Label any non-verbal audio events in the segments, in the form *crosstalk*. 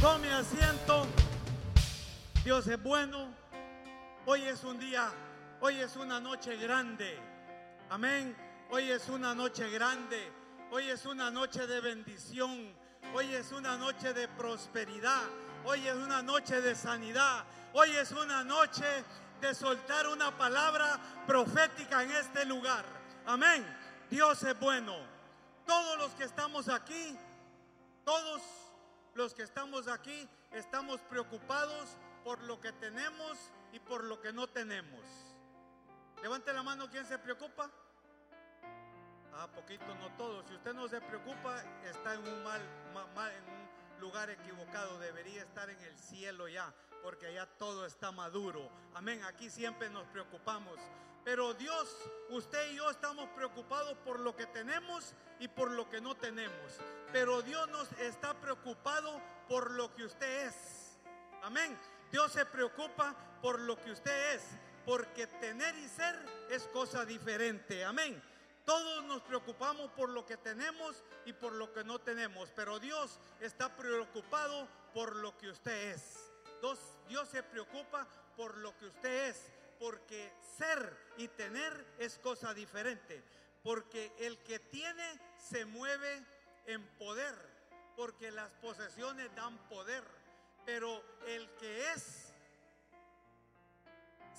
Tome asiento. Dios es bueno. Hoy es un día, hoy es una noche grande. Amén. Hoy es una noche grande. Hoy es una noche de bendición. Hoy es una noche de prosperidad. Hoy es una noche de sanidad. Hoy es una noche de soltar una palabra profética en este lugar. Amén. Dios es bueno. Todos los que estamos aquí, todos los que estamos aquí, estamos preocupados por lo que tenemos y por lo que no tenemos. Levante la mano, ¿quién se preocupa? Ah, poquito, no todos. Si usted no se preocupa, está en un mal, mal, en un lugar equivocado. Debería estar en el cielo ya, porque allá todo está maduro. Amén. Aquí siempre nos preocupamos. Pero Dios, usted y yo estamos preocupados por lo que tenemos y por lo que no tenemos. Pero Dios nos está preocupado por lo que usted es. Amén. Dios se preocupa por lo que usted es, porque tener y ser es cosa diferente. Amén. Todos nos preocupamos por lo que tenemos y por lo que no tenemos, pero Dios está preocupado por lo que usted es. Dios, Dios se preocupa por lo que usted es, porque ser y tener es cosa diferente, porque el que tiene se mueve en poder, porque las posesiones dan poder, pero el que es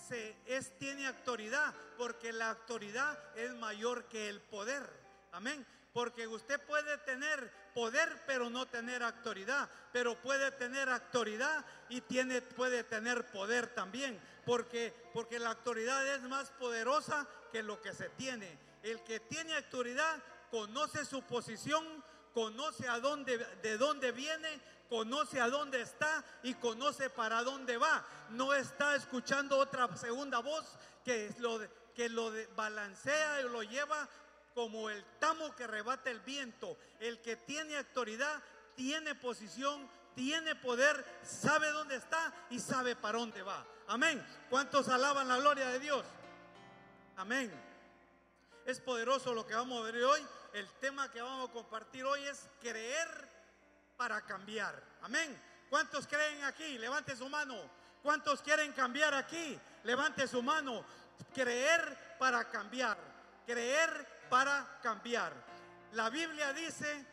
se es tiene autoridad, porque la autoridad es mayor que el poder. Amén. Porque usted puede tener poder pero no tener autoridad, pero puede tener autoridad y tiene puede tener poder también, porque porque la autoridad es más poderosa que lo que se tiene. El que tiene autoridad conoce su posición, conoce a dónde de dónde viene, conoce a dónde está y conoce para dónde va. No está escuchando otra segunda voz que lo que lo balancea y lo lleva como el tamo que rebate el viento. El que tiene autoridad, tiene posición, tiene poder, sabe dónde está y sabe para dónde va. Amén. ¿Cuántos alaban la gloria de Dios? Amén. Es poderoso lo que vamos a ver hoy. El tema que vamos a compartir hoy es creer para cambiar. Amén. ¿Cuántos creen aquí? Levante su mano. ¿Cuántos quieren cambiar aquí? Levante su mano. Creer para cambiar. Creer para cambiar. La Biblia dice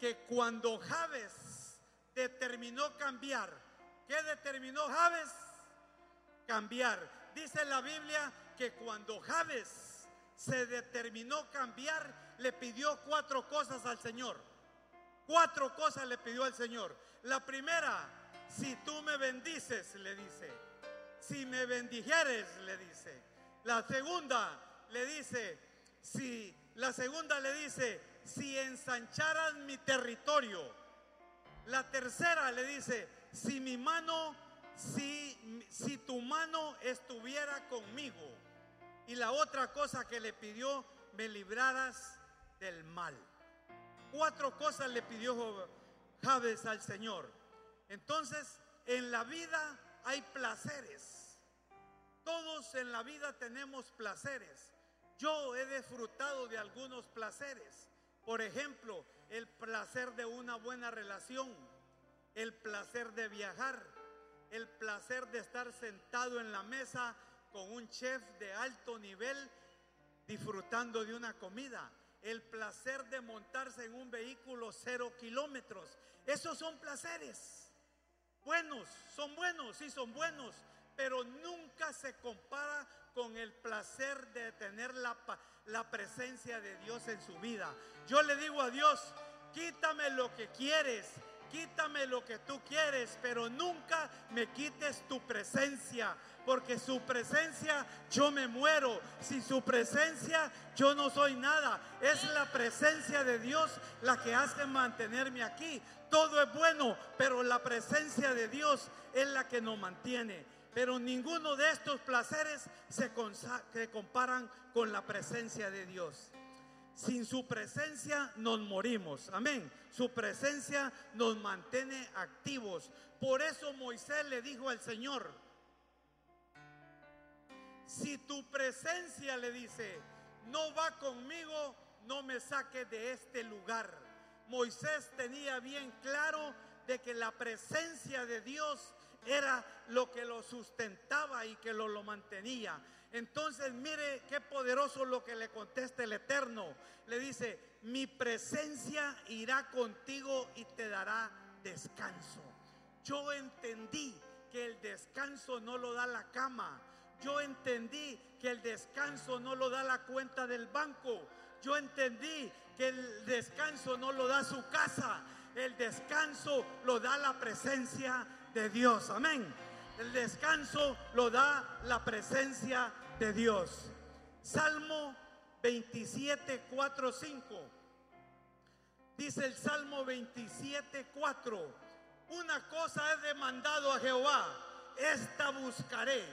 que cuando Javes determinó cambiar, ¿qué determinó Javes? Cambiar. Dice la Biblia que cuando Javes se determinó cambiar, le pidió cuatro cosas al Señor. Cuatro cosas le pidió al Señor. La primera, si tú me bendices, le dice. Si me bendijeres, le dice. La segunda, le dice, si la segunda le dice, si ensancharas mi territorio. La tercera le dice, si mi mano, si, si tu mano estuviera conmigo. Y la otra cosa que le pidió, me libraras del mal. Cuatro cosas le pidió Javes al Señor. Entonces, en la vida hay placeres. Todos en la vida tenemos placeres. Yo he disfrutado de algunos placeres. Por ejemplo, el placer de una buena relación, el placer de viajar, el placer de estar sentado en la mesa con un chef de alto nivel disfrutando de una comida, el placer de montarse en un vehículo cero kilómetros. Esos son placeres. Buenos, son buenos, sí son buenos, pero nunca se compara con el placer de tener la, la presencia de Dios en su vida. Yo le digo a Dios, quítame lo que quieres, quítame lo que tú quieres, pero nunca me quites tu presencia, porque su presencia yo me muero, sin su presencia yo no soy nada. Es la presencia de Dios la que hace mantenerme aquí. Todo es bueno, pero la presencia de Dios es la que nos mantiene. Pero ninguno de estos placeres se, comparan con la presencia de Dios. Sin su presencia nos morimos. Amén. Su presencia nos mantiene activos. Por eso Moisés le dijo al Señor, si tu presencia le dice, no va conmigo, no me saque de este lugar. Moisés tenía bien claro de que la presencia de Dios era lo que lo sustentaba y que lo, lo mantenía. Entonces mire qué poderoso lo que le contesta el Eterno. Le dice, mi presencia irá contigo y te dará descanso. Yo entendí que el descanso no lo da la cama. Yo entendí que el descanso no lo da la cuenta del banco. Yo entendí que el descanso no lo da su casa. El descanso lo da la presencia de Dios. Amén. El descanso lo da la presencia de Dios. Salmo 27, 4, 5. Dice el Salmo 27, 4. Una cosa he demandado a Jehová, esta buscaré,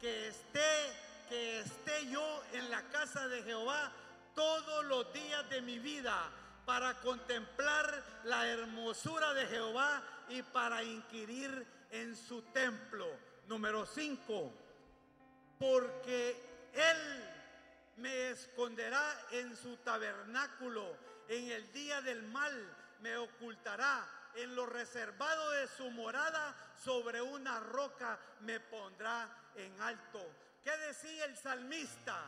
que esté, que esté yo en la casa de Jehová todos los días de mi vida para contemplar la hermosura de Jehová y para inquirir en su templo. Número 5 porque Él me esconderá en su tabernáculo, en el día del mal me ocultará, en lo reservado de su morada, sobre una roca me pondrá en alto. ¿Qué decía el salmista?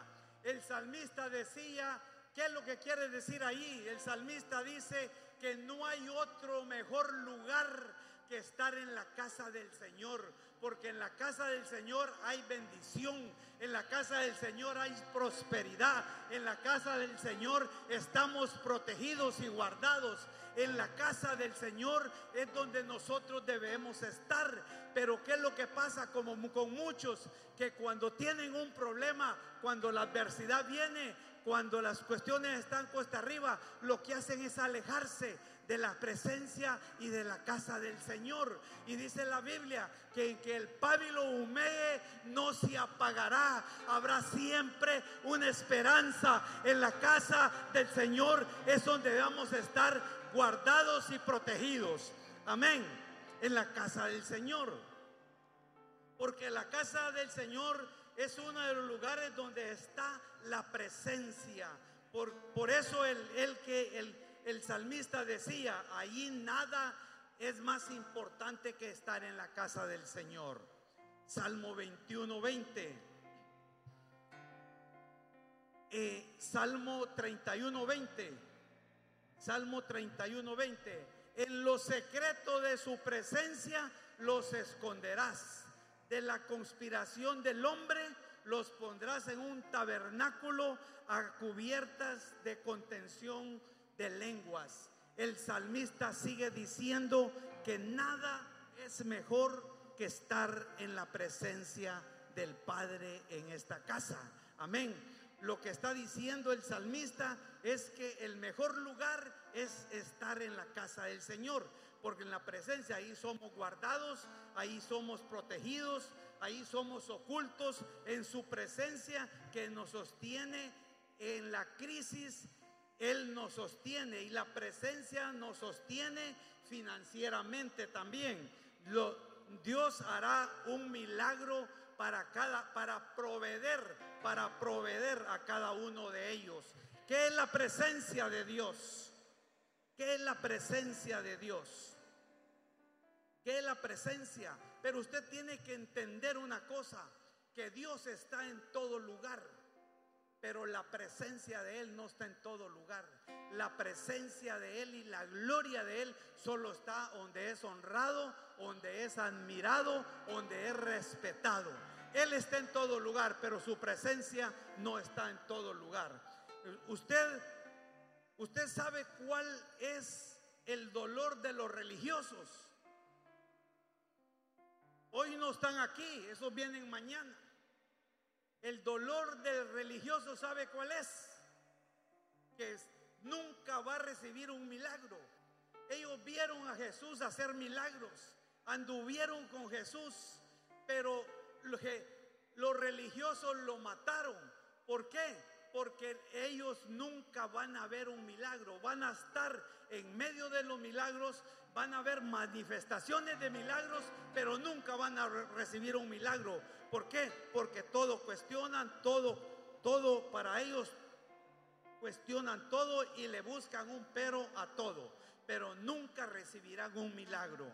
El salmista decía, ¿qué es lo que quiere decir ahí? El salmista dice que no hay otro mejor lugar que estar en la casa del Señor porque en la casa del Señor hay bendición, en la casa del Señor hay prosperidad, en la casa del Señor estamos protegidos y guardados. En la casa del Señor es donde nosotros debemos estar. Pero ¿qué es lo que pasa como con muchos que cuando tienen un problema, cuando la adversidad viene, cuando las cuestiones están cuesta arriba, lo que hacen es alejarse de la presencia y de la casa del Señor. Y dice la Biblia que en que el pábilo humee no se apagará. Habrá siempre una esperanza en la casa del Señor. Es donde debemos estar guardados y protegidos. Amén. En la casa del Señor. Porque la casa del Señor es uno de los lugares donde está la presencia. Por, por eso el, el que el, el salmista decía, ahí nada es más importante que estar en la casa del Señor. Salmo 21, 20. Eh, Salmo 31, 20. Salmo 31, 20. En lo secreto de su presencia los esconderás. De la conspiración del hombre los pondrás en un tabernáculo a cubiertas de contención de lenguas. El salmista sigue diciendo que nada es mejor que estar en la presencia del Padre en esta casa. Amén. Lo que está diciendo el salmista es que el mejor lugar es estar en la casa del Señor, porque en la presencia ahí somos guardados, ahí somos protegidos, ahí somos ocultos en su presencia que nos sostiene en la crisis él nos sostiene y la presencia nos sostiene financieramente también. Dios hará un milagro para cada, para proveer, para proveer a cada uno de ellos. ¿Qué es la presencia de Dios? ¿Qué es la presencia de Dios? ¿Qué es la presencia? Pero usted tiene que entender una cosa, que Dios está en todo lugar pero la presencia de Él no está en todo lugar. La presencia de Él y la gloria de Él solo está donde es honrado, donde es admirado, donde es respetado. Él está en todo lugar, pero su presencia no está en todo lugar. Usted, usted sabe cuál es el dolor de los religiosos. Hoy no están aquí, esos vienen mañana. El dolor del religioso, ¿sabe cuál es? Que nunca va a recibir un milagro. Ellos vieron a Jesús hacer milagros, anduvieron con Jesús, pero los religiosos lo mataron. ¿Por qué? Porque ellos nunca van a ver un milagro, van a estar en medio de los milagros, van a ver manifestaciones de milagros, pero nunca van a recibir un milagro. ¿Por qué? Porque todo cuestionan, todo, todo para ellos cuestionan todo y le buscan un pero a todo. pero nunca recibirán un milagro.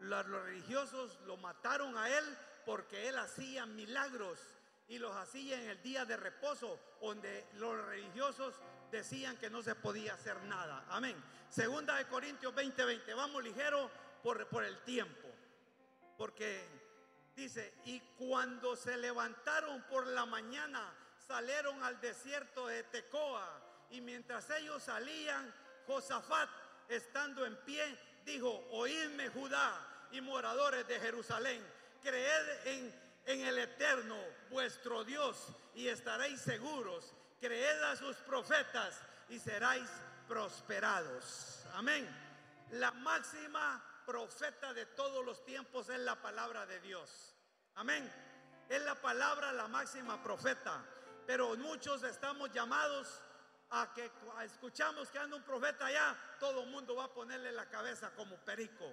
Los religiosos lo mataron a él porque él hacía milagros y los hacía en el día de reposo, donde los religiosos decían que no se podía hacer nada. Amén. Segunda de Corintios 20:20. 20. Vamos ligero por, por el tiempo. Porque dice, y cuando se levantaron por la mañana, salieron al desierto de Tecoa. Y mientras ellos salían, Josafat, estando en pie, dijo, oídme Judá y moradores de Jerusalén, creed en, en el eterno, vuestro Dios, y estaréis seguros. Creed a sus profetas y seréis prosperados. Amén. La máxima profeta de todos los tiempos es la palabra de Dios. Amén. Es la palabra la máxima profeta. Pero muchos estamos llamados a que escuchamos que anda un profeta allá, todo el mundo va a ponerle la cabeza como perico.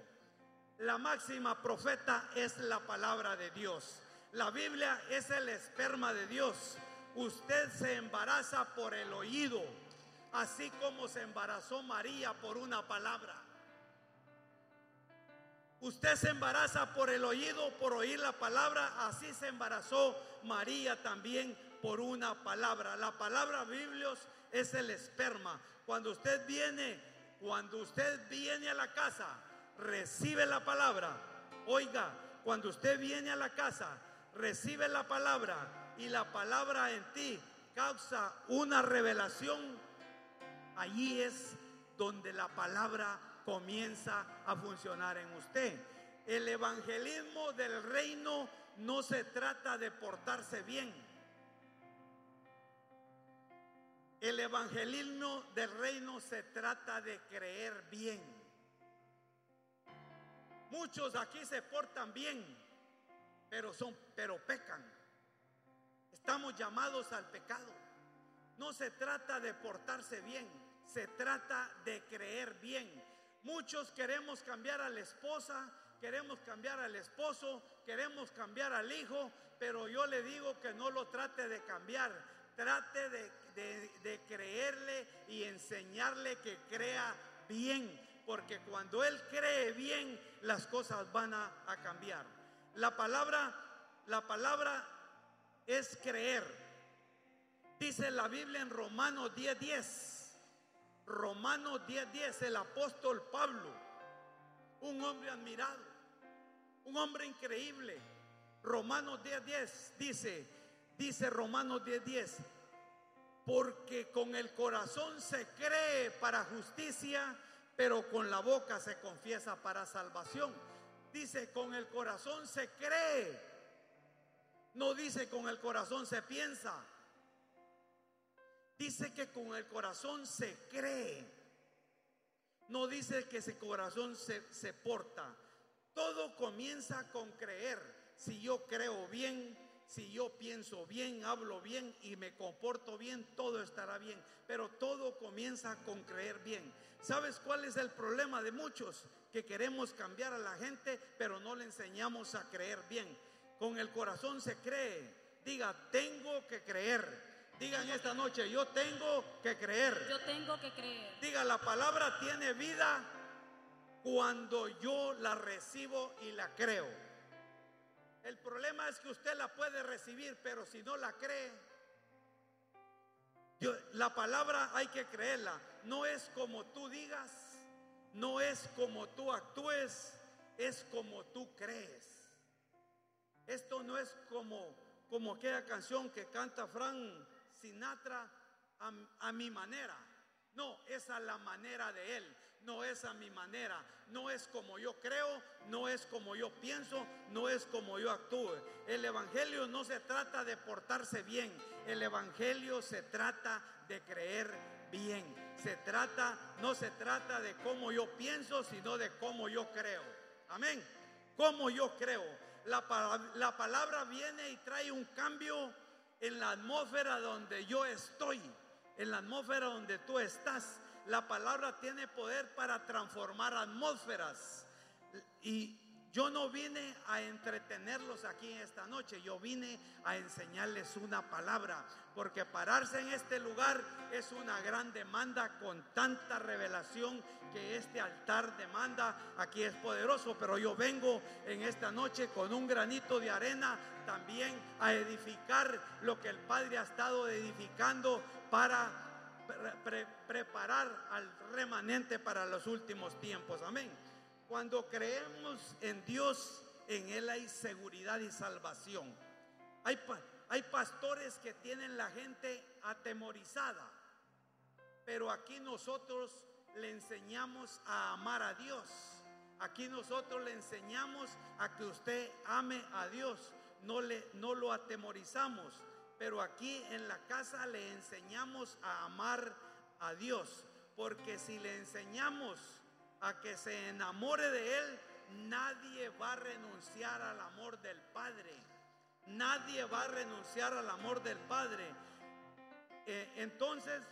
La máxima profeta es la palabra de Dios. La Biblia es el esperma de Dios. Usted se embaraza por el oído, así como se embarazó María por una palabra. Usted se embaraza por el oído, por oír la palabra, así se embarazó María también por una palabra. La palabra Biblios es el esperma. Cuando usted viene, cuando usted viene a la casa, recibe la palabra. Oiga, cuando usted viene a la casa, recibe la palabra y la palabra en ti causa una revelación. Allí es donde la palabra comienza a funcionar en usted. El evangelismo del reino no se trata de portarse bien. El evangelismo del reino se trata de creer bien. Muchos aquí se portan bien, pero son pero pecan. Estamos llamados al pecado. No se trata de portarse bien, se trata de creer bien. Muchos queremos cambiar a la esposa, queremos cambiar al esposo, queremos cambiar al hijo, pero yo le digo que no lo trate de cambiar, trate de, creerle y enseñarle que crea bien, porque cuando él cree bien, las cosas van a, cambiar. La palabra, la palabra es creer. Dice la Biblia en Romanos 10:10. 10, Romanos 10:10, el apóstol Pablo, un hombre admirado, un hombre increíble. Romanos 10:10 dice, dice Romanos 10:10, porque con el corazón se cree para justicia, pero con la boca se confiesa para salvación. Dice, con el corazón se cree. No dice con el corazón se piensa. Dice que con el corazón se cree. No dice que ese corazón se, se porta. Todo comienza con creer. Si yo creo bien, si yo pienso bien, hablo bien y me comporto bien, todo estará bien. Pero todo comienza con creer bien. ¿Sabes cuál es el problema de muchos? Que queremos cambiar a la gente, pero no le enseñamos a creer bien. Con el corazón se cree. Diga, tengo que creer. Digan esta noche, yo tengo que creer. Yo tengo que creer. Diga, la palabra tiene vida cuando yo la recibo y la creo. El problema es que usted la puede recibir, pero si no la cree, la palabra hay que creerla. No es como tú digas, no es como tú actúes, es como tú crees. Esto no es como, como aquella canción que canta Fran Sinatra a, mi manera. No, es a la manera de Él, no es a mi manera, no es como yo creo, no es como yo pienso, no es como yo actúe. El Evangelio no se trata de portarse bien, el Evangelio se trata de creer bien. Se trata, no se trata de cómo yo pienso, sino de cómo yo creo. Amén. Cómo yo creo. La, la palabra viene y trae un cambio en la atmósfera donde yo estoy, en la atmósfera donde tú estás. La palabra tiene poder para transformar atmósferas. Y Yo no vine a entretenerlos aquí esta noche, yo vine a enseñarles una palabra, porque pararse en este lugar es una gran demanda con tanta revelación que este altar demanda. Aquí es poderoso, pero yo vengo en esta noche con un granito de arena también a edificar lo que el Padre ha estado edificando para preparar al remanente para los últimos tiempos. Amén. Cuando creemos en Dios, en Él hay seguridad y salvación. Hay, hay pastores que tienen la gente atemorizada, pero aquí nosotros le enseñamos a amar a Dios. Aquí nosotros le enseñamos a que usted ame a Dios, no, le, no lo atemorizamos, pero aquí en la casa le enseñamos a amar a Dios, porque si le enseñamos a que se enamore de Él, nadie va a renunciar al amor del Padre. Nadie va a renunciar al amor del Padre. Eh, entonces,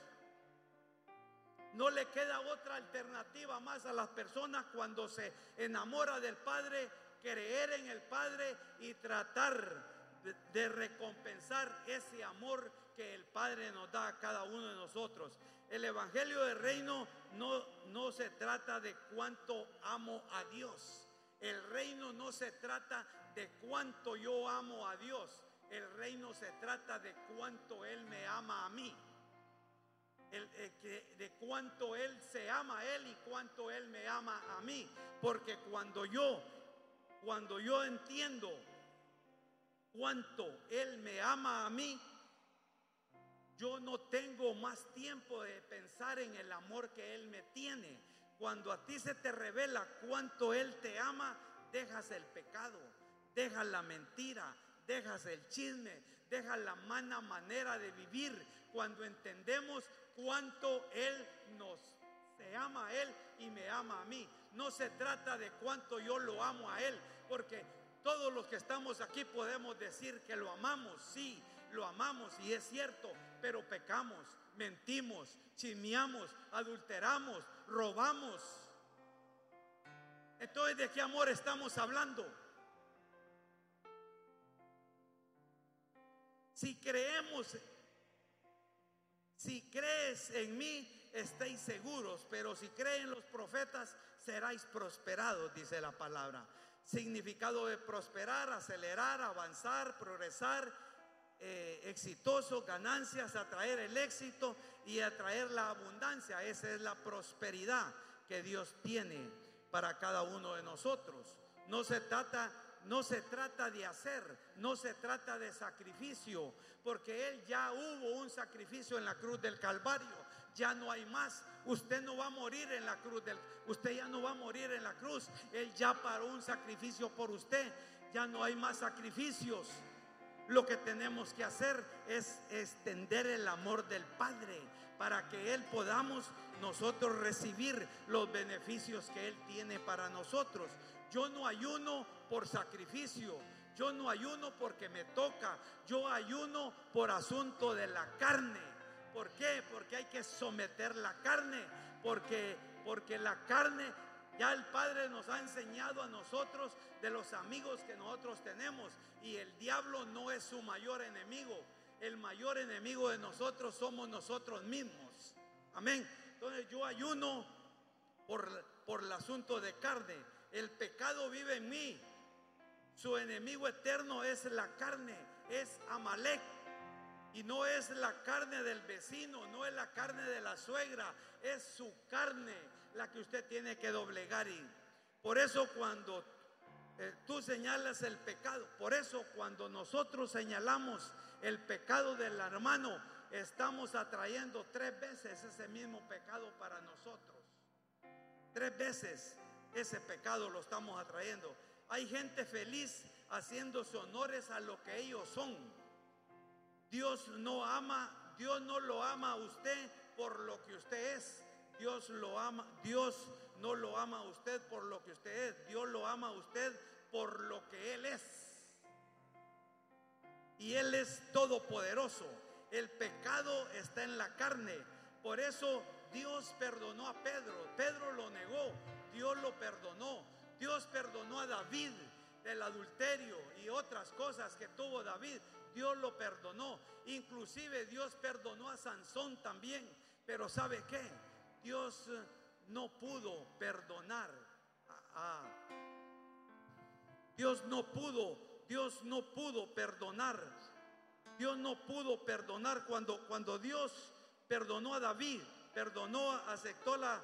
no le queda otra alternativa más a las personas cuando se enamora del Padre, creer en el Padre y tratar de, recompensar ese amor que el Padre nos da a cada uno de nosotros. El Evangelio del Reino no, no se trata de cuánto amo a Dios. El reino no se trata de cuánto yo amo a Dios. El reino se trata de cuánto Él me ama a mí. Eh, de cuánto Él se ama a Él y cuánto Él me ama a mí. Porque cuando yo, cuando yo entiendo cuánto Él me ama a mí, yo no tengo más tiempo de pensar en el amor que Él me tiene. Cuando a ti se te revela cuánto Él te ama, dejas el pecado, dejas la mentira, dejas el chisme, dejas la mala manera de vivir. Cuando entendemos cuánto Él nos ama a Él y me ama a mí. No se trata de cuánto yo lo amo a Él, porque todos los que estamos aquí podemos decir que lo amamos, sí, lo amamos y es cierto, pero pecamos, mentimos, chismeamos, adulteramos, robamos. Entonces, ¿de qué amor estamos hablando? Si creemos, si crees en mí, estéis seguros, pero si creen los profetas, seráis prosperados, dice la palabra significado de prosperar, acelerar, avanzar, progresar, eh, exitoso, ganancias, atraer el éxito y atraer la abundancia. Esa es la prosperidad que Dios tiene para cada uno de nosotros. No se trata no se trata de hacer, no se trata de sacrificio, porque Él ya hubo un sacrificio en la cruz del Calvario ya no hay más. Usted no va a morir en la cruz. Del, usted ya no va a morir en la cruz. Él ya paró un sacrificio por usted. Ya no hay más sacrificios. Lo que tenemos que hacer es extender el amor del Padre para que Él podamos nosotros recibir los beneficios que Él tiene para nosotros. Yo no ayuno por sacrificio. Yo no ayuno porque me toca. Yo ayuno por asunto de la carne. ¿Por qué? Porque hay que someter la carne, porque, porque la carne ya el Padre nos ha enseñado a nosotros de los amigos que nosotros tenemos y el diablo no es su mayor enemigo. El mayor enemigo de nosotros somos nosotros mismos. Amén. Entonces yo ayuno por, por el asunto de carne. El pecado vive en mí. Su enemigo eterno es la carne, es Amalek. Y no es la carne del vecino, no es la carne de la suegra, es su carne la que usted tiene que doblegar. Y por eso cuando eh, tú señalas el pecado, por eso cuando nosotros señalamos el pecado del hermano, estamos atrayendo tres veces ese mismo pecado para nosotros. Tres veces ese pecado lo estamos atrayendo. Hay gente feliz haciéndose honores a lo que ellos son Dios no ama, Dios no lo ama a usted por lo que usted es. Dios lo ama, Dios no lo ama a usted por lo que usted es. Dios lo ama a usted por lo que Él es. Y Él es todopoderoso. El pecado está en la carne. Por eso Dios perdonó a Pedro. Pedro lo negó. Dios lo perdonó. Dios perdonó a David del adulterio y otras cosas que tuvo David. Dios lo perdonó. Inclusive Dios perdonó a Sansón también. Pero ¿sabe qué? Dios eh, no pudo perdonar a, Dios no pudo, Dios no pudo perdonar. Dios no pudo perdonar cuando, cuando Dios perdonó a David, perdonó, aceptó la,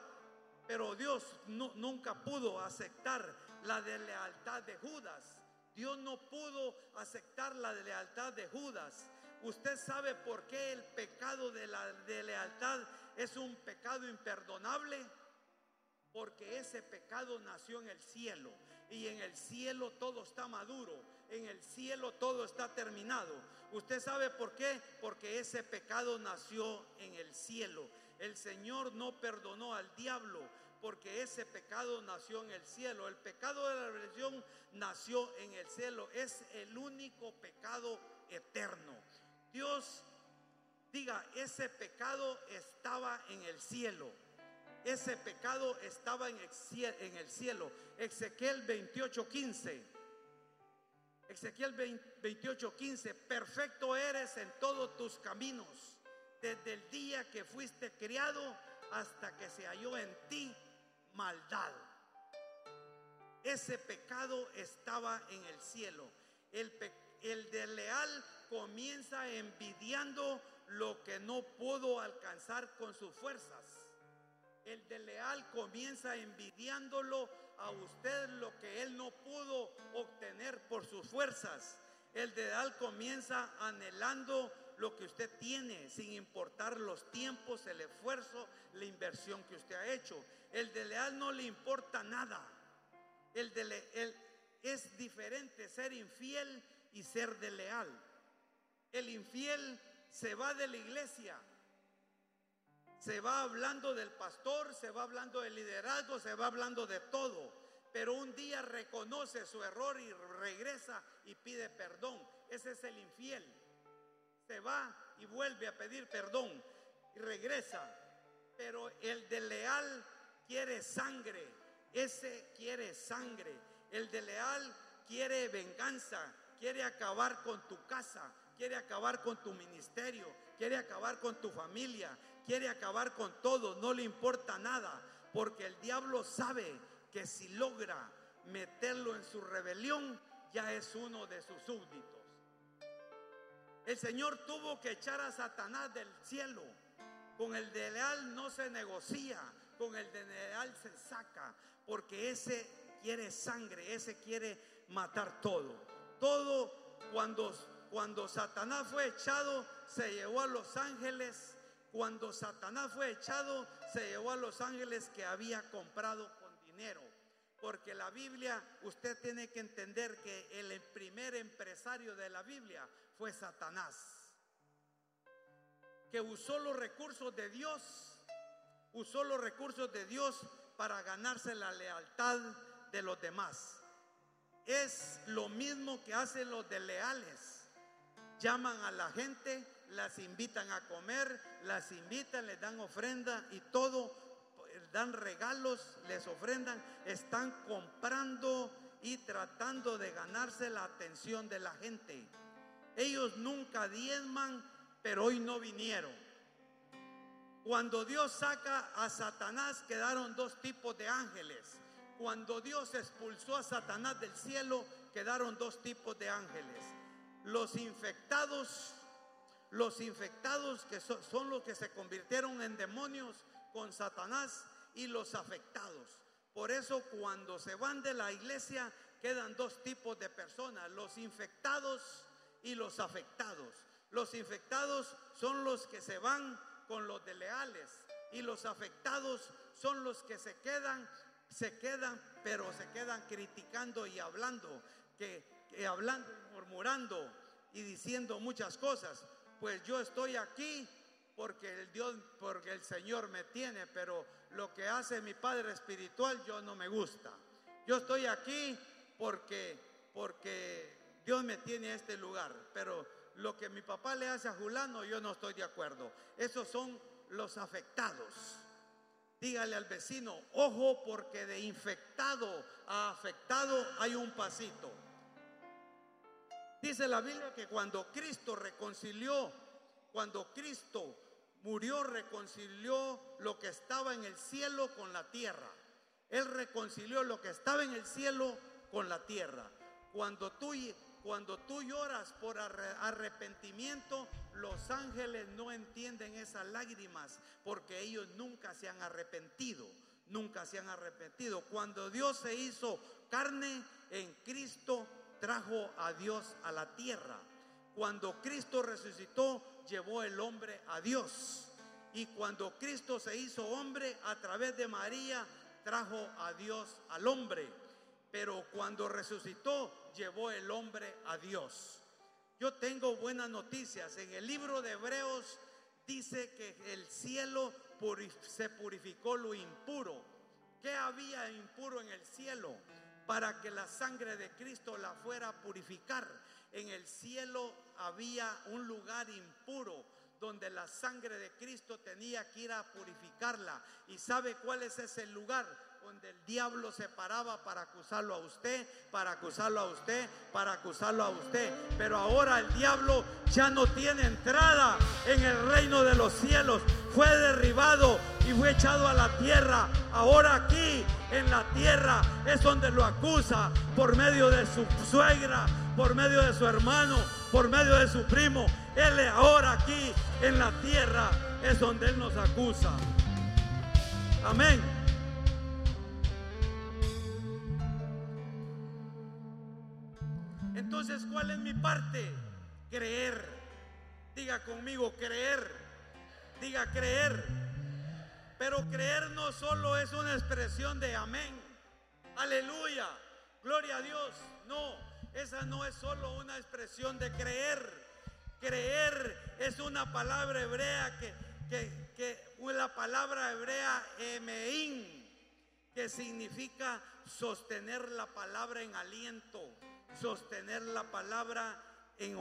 pero Dios nunca pudo aceptar la lealtad de Judas. Dios no pudo aceptar la lealtad de Judas. Usted sabe por qué el pecado de la de lealtad es un pecado imperdonable. Porque ese pecado nació en el cielo. Y en el cielo todo está maduro. En el cielo todo está terminado. ¿Usted sabe por qué? Porque ese pecado nació en el cielo. El Señor no perdonó al diablo porque ese pecado nació en el cielo. El pecado de la religión nació en el cielo. Es el único pecado eterno. Dios diga, ese pecado estaba en el cielo. Ese pecado estaba en el cielo. Ezequiel 28:15. Ezequiel 28:15. Perfecto eres en todos tus caminos. Desde el día que fuiste criado hasta que se halló en ti maldad. Ese pecado estaba en el cielo. El, el de leal comienza envidiando lo que no pudo alcanzar con sus fuerzas. El de leal comienza envidiándolo a usted lo que él no pudo obtener por sus fuerzas. El de leal comienza anhelando lo que usted tiene, sin importar los tiempos, el esfuerzo, la inversión que usted ha hecho. El de leal no le importa nada. El de es diferente ser infiel y ser de leal. El infiel se va de la iglesia, se va hablando del pastor, se va hablando del liderazgo, se va hablando de todo. Pero un día reconoce su error y regresa y pide perdón. Ese es el infiel. Se va y vuelve a pedir perdón y regresa. Pero el de leal quiere sangre. Ese quiere sangre. El de leal quiere venganza. Quiere acabar con tu casa. Quiere acabar con tu ministerio. Quiere acabar con tu familia. Quiere acabar con todo. No le importa nada. Porque el diablo sabe que si logra meterlo en su rebelión, ya es uno de sus súbditos. El Señor tuvo que echar a Satanás del cielo. Con el de leal no se negocia con el general se saca, porque ese quiere sangre, ese quiere matar todo. Todo cuando, cuando Satanás fue echado, se llevó a los ángeles. Cuando Satanás fue echado, se llevó a los ángeles que había comprado con dinero. Porque la Biblia, usted tiene que entender que el primer empresario de la Biblia fue Satanás, que usó los recursos de Dios usó los recursos de Dios para ganarse la lealtad de los demás. Es lo mismo que hacen los de leales. Llaman a la gente, las invitan a comer, las invitan, les dan ofrenda y todo, dan regalos, les ofrendan, están comprando y tratando de ganarse la atención de la gente. Ellos nunca diezman, pero hoy no vinieron. Cuando Dios saca a Satanás quedaron dos tipos de ángeles. Cuando Dios expulsó a Satanás del cielo quedaron dos tipos de ángeles. Los infectados, los infectados que son, los que se convirtieron en demonios con Satanás y los afectados. Por eso cuando se van de la iglesia quedan dos tipos de personas, los infectados y los afectados. Los infectados son los que se van con los de leales y los afectados son los que se quedan, se quedan, pero se quedan criticando y hablando, que, hablando, murmurando y diciendo muchas cosas. Pues yo estoy aquí porque el Dios, porque el Señor me tiene, pero lo que hace mi Padre espiritual yo no me gusta. Yo estoy aquí porque porque Dios me tiene a este lugar, pero lo que mi papá le hace a Julano, yo no estoy de acuerdo. Esos son los afectados. Dígale al vecino, ojo porque de infectado a afectado hay un pasito. Dice la Biblia que cuando Cristo reconcilió, cuando Cristo murió, reconcilió lo que estaba en el cielo con la tierra. Él reconcilió lo que estaba en el cielo con la tierra. Cuando tú, cuando tú lloras por arrepentimiento, los ángeles no entienden esas lágrimas porque ellos nunca se han arrepentido, nunca se han arrepentido. Cuando Dios se hizo carne en Cristo, trajo a Dios a la tierra. Cuando Cristo resucitó, llevó el hombre a Dios. Y cuando Cristo se hizo hombre a través de María, trajo a Dios al hombre. Pero cuando resucitó, llevó el hombre a Dios. Yo tengo buenas noticias. En el libro de Hebreos dice que el cielo se purificó lo impuro. ¿Qué había impuro en el cielo? Para que la sangre de Cristo la fuera a purificar. En el cielo había un lugar impuro donde la sangre de Cristo tenía que ir a purificarla. ¿Y sabe cuál es ese lugar? donde el diablo se paraba para acusarlo a usted, para acusarlo a usted, para acusarlo a usted. Pero ahora el diablo ya no tiene entrada en el reino de los cielos. Fue derribado y fue echado a la tierra. Ahora aquí en la tierra es donde lo acusa por medio de su suegra, por medio de su hermano, por medio de su primo. Él ahora aquí en la tierra es donde Él nos acusa. Amén. Entonces, ¿cuál es mi parte? Creer. Diga conmigo, creer. Diga creer. Pero creer no solo es una expresión de amén. Aleluya. Gloria a Dios. No, esa no es solo una expresión de creer. Creer es una palabra hebrea que, que, que la palabra hebrea emeín, que significa sostener la palabra en aliento sostener la palabra en,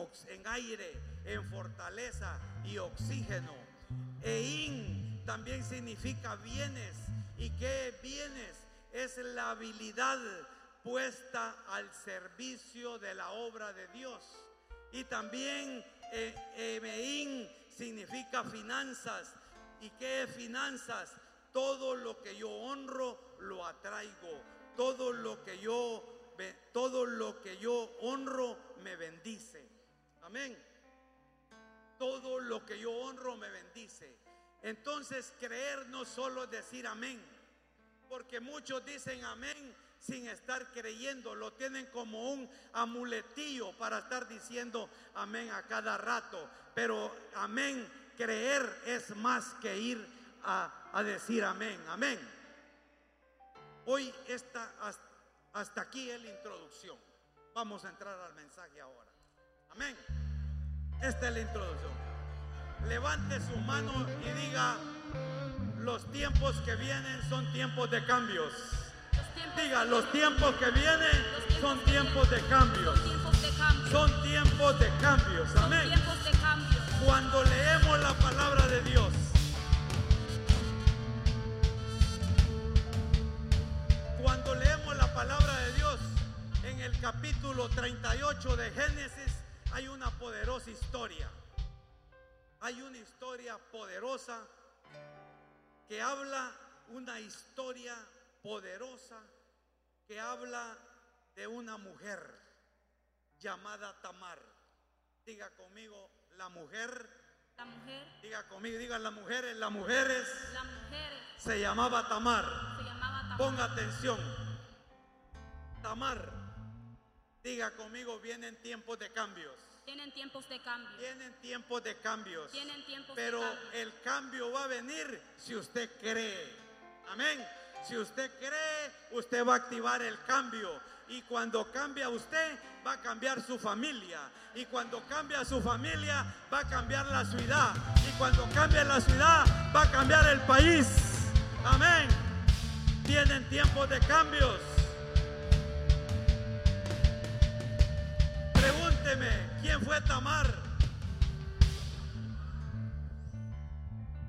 aire, en fortaleza y oxígeno. Ein también significa bienes. ¿Y qué bienes? Es la habilidad puesta al servicio de la obra de Dios. Y también eh, significa finanzas. ¿Y qué finanzas? Todo lo que yo honro, lo atraigo. Todo lo que yo todo lo que yo honro me bendice. Amén. Todo lo que yo honro me bendice. Entonces creer no solo decir amén, porque muchos dicen amén sin estar creyendo, lo tienen como un amuletillo para estar diciendo amén a cada rato. Pero amén, creer es más que ir a, a decir amén, amén. Hoy esta, hasta aquí es la introducción. Vamos a entrar al mensaje ahora. Amén. Esta es la introducción. Levante su mano y diga, los tiempos que vienen son tiempos de cambios. Diga, los tiempos que vienen son tiempos de cambios. Son tiempos de cambios. Amén. Cuando leemos la palabra de Dios, cuando leemos la palabra de Dios en el capítulo 38 de Génesis, hay una poderosa historia. Hay una historia poderosa que habla, una historia poderosa que habla de una mujer llamada Tamar. Diga conmigo, la mujer. La mujer. Diga conmigo, digan las mujeres, las mujeres. Se llamaba Tamar. Ponga atención. Tamar, diga conmigo, vienen tiempos de cambios. Tienen tiempos de cambio. Tienen tiempos de cambios. Tienen tiempos Pero de el cambio va a venir si usted cree. Amén. Si usted cree, usted va a activar el cambio. Y cuando cambia usted, va a cambiar su familia. Y cuando cambia su familia, va a cambiar la ciudad. Y cuando cambia la ciudad, va a cambiar el país. Amén. Tienen tiempos de cambios. ¿Quién fue Tamar?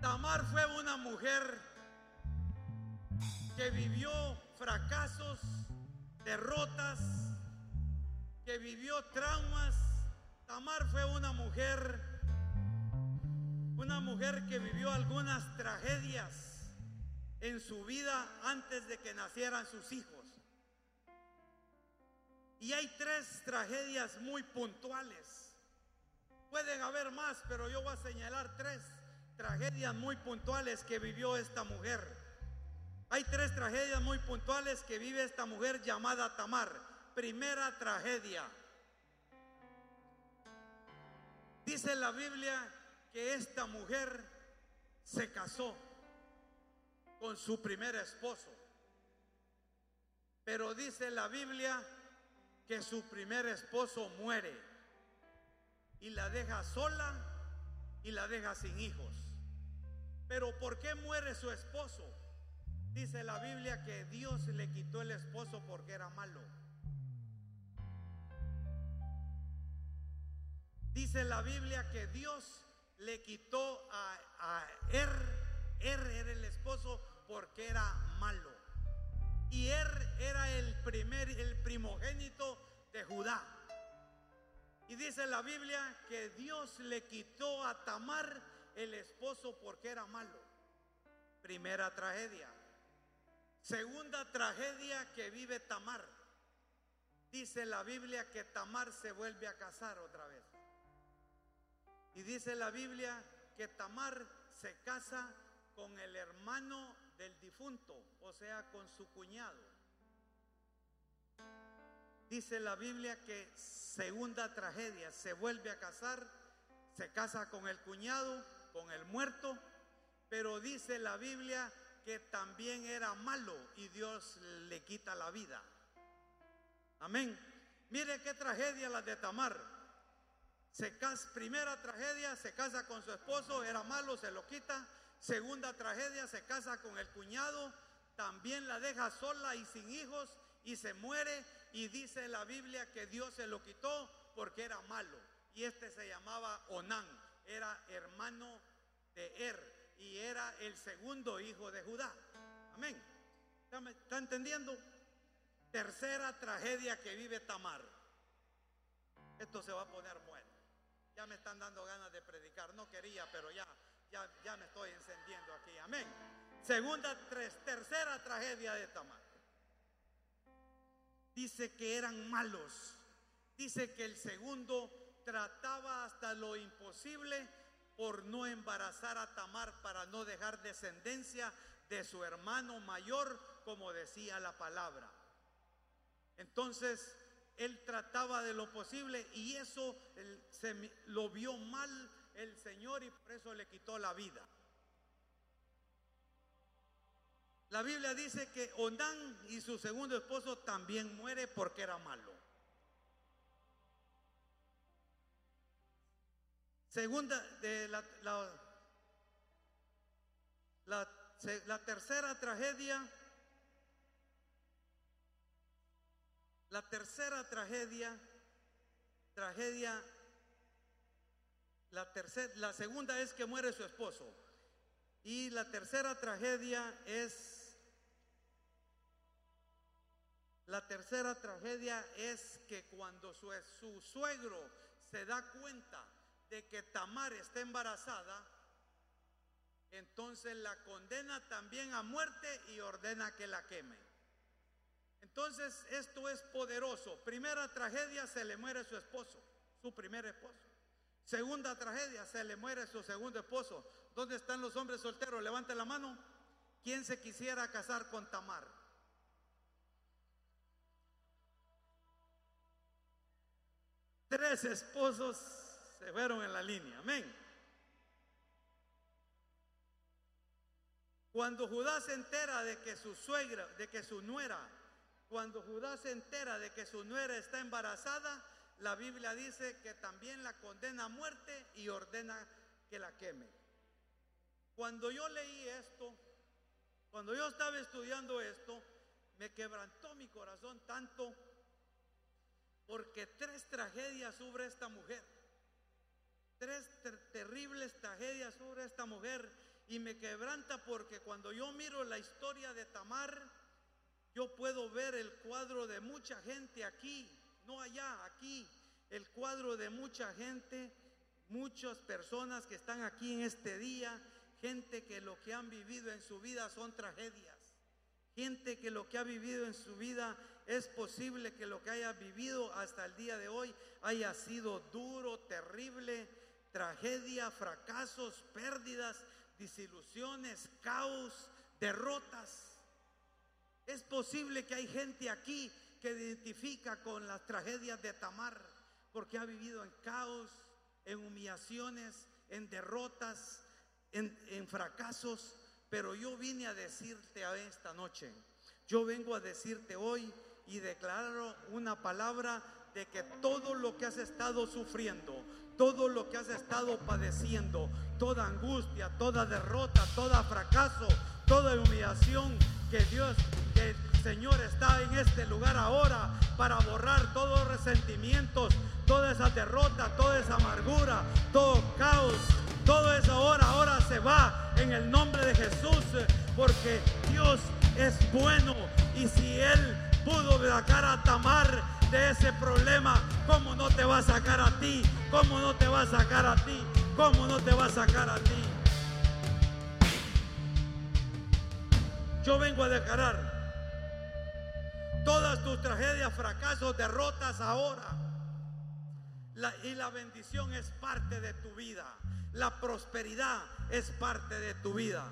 Tamar fue una mujer que vivió fracasos, derrotas, que vivió traumas. Tamar fue una mujer, una mujer que vivió algunas tragedias en su vida antes de que nacieran sus hijos. Y hay tres tragedias muy puntuales. Pueden haber más, pero yo voy a señalar tres tragedias muy puntuales que vivió esta mujer. Hay tres tragedias muy puntuales que vive esta mujer llamada Tamar. Primera tragedia. Dice la Biblia que esta mujer se casó con su primer esposo. Pero dice la Biblia que su primer esposo muere y la deja sola y la deja sin hijos. Pero ¿por qué muere su esposo? Dice la Biblia que Dios le quitó el esposo porque era malo. Dice la Biblia que Dios le quitó a, a Er, Er era el esposo porque era malo. Y Er era el primer, el primogénito Judá. Y dice la Biblia que Dios le quitó a Tamar el esposo porque era malo. Primera tragedia. Segunda tragedia que vive Tamar. Dice la Biblia que Tamar se vuelve a casar otra vez. Y dice la Biblia que Tamar se casa con el hermano del difunto, o sea, con su cuñado. Dice la Biblia que segunda tragedia, se vuelve a casar, se casa con el cuñado, con el muerto, pero dice la Biblia que también era malo y Dios le quita la vida. Amén. Mire qué tragedia la de Tamar. Se casa, primera tragedia, se casa con su esposo, era malo, se lo quita. Segunda tragedia, se casa con el cuñado, también la deja sola y sin hijos y se muere. Y dice la Biblia que Dios se lo quitó porque era malo. Y este se llamaba Onán, era hermano de Er y era el segundo hijo de Judá. Amén. ¿Está entendiendo? Tercera tragedia que vive Tamar. Esto se va a poner bueno. Ya me están dando ganas de predicar. No quería, pero ya ya, ya me estoy encendiendo aquí. Amén. Segunda, tercera tragedia de Tamar. Dice que eran malos. Dice que el segundo trataba hasta lo imposible por no embarazar a Tamar para no dejar descendencia de su hermano mayor, como decía la palabra. Entonces, él trataba de lo posible y eso se, lo vio mal el Señor y por eso le quitó la vida. La Biblia dice que Onán y su segundo esposo también muere porque era malo. Segunda, de la, la, la tercera tragedia, la tercera tragedia, tragedia la, tercera, la segunda es que muere su esposo. Y la tercera tragedia es, la tercera tragedia es que cuando su, su suegro se da cuenta de que Tamar está embarazada, entonces la condena también a muerte y ordena que la queme. Entonces esto es poderoso. Primera tragedia, se le muere su esposo, su primer esposo. Segunda tragedia, se le muere su segundo esposo. ¿Dónde están los hombres solteros? Levante la mano. ¿Quién se quisiera casar con Tamar? Tres esposos se fueron en la línea. Amén. Cuando Judá se entera de que su suegra, de que su nuera, cuando Judá se entera de que su nuera está embarazada, la Biblia dice que también la condena a muerte y ordena que la queme. Cuando yo leí esto, cuando yo estaba estudiando esto, me quebrantó mi corazón tanto porque tres tragedias sobre esta mujer, tres terribles tragedias sobre esta mujer. Y me quebranta porque cuando yo miro la historia de Tamar, yo puedo ver el cuadro de mucha gente aquí, no allá, aquí, el cuadro de mucha gente, muchas personas que están aquí en este día, gente que lo que han vivido en su vida son tragedias, gente que lo que ha vivido en su vida es posible que lo que haya vivido hasta el día de hoy haya sido duro, terrible, tragedia, fracasos, pérdidas, disilusiones, caos, derrotas. Es posible que hay gente aquí que identifica con las tragedias de Tamar, porque ha vivido en caos, en humillaciones, en derrotas, en, en fracasos. Pero yo vine a decirte a esta noche, yo vengo a decirte hoy y declaro una palabra de que todo lo que has estado sufriendo, todo lo que has estado padeciendo, toda angustia, toda derrota, todo fracaso, toda humillación, que Dios, que el Señor está en este lugar ahora para borrar todos resentimientos, toda esa derrota, toda esa amargura, todo caos, todo eso ahora, ahora se va en el nombre de Jesús, porque Dios es bueno y si Él pudo sacar a Tamar de ese problema, ¿cómo no te va a sacar a ti? ¿Cómo no te va a sacar a ti? ¿Cómo no te va a sacar a ti? Yo vengo a declarar todas tus tragedias, fracasos, derrotas ahora. y la bendición es parte de tu vida. La prosperidad es parte de tu vida.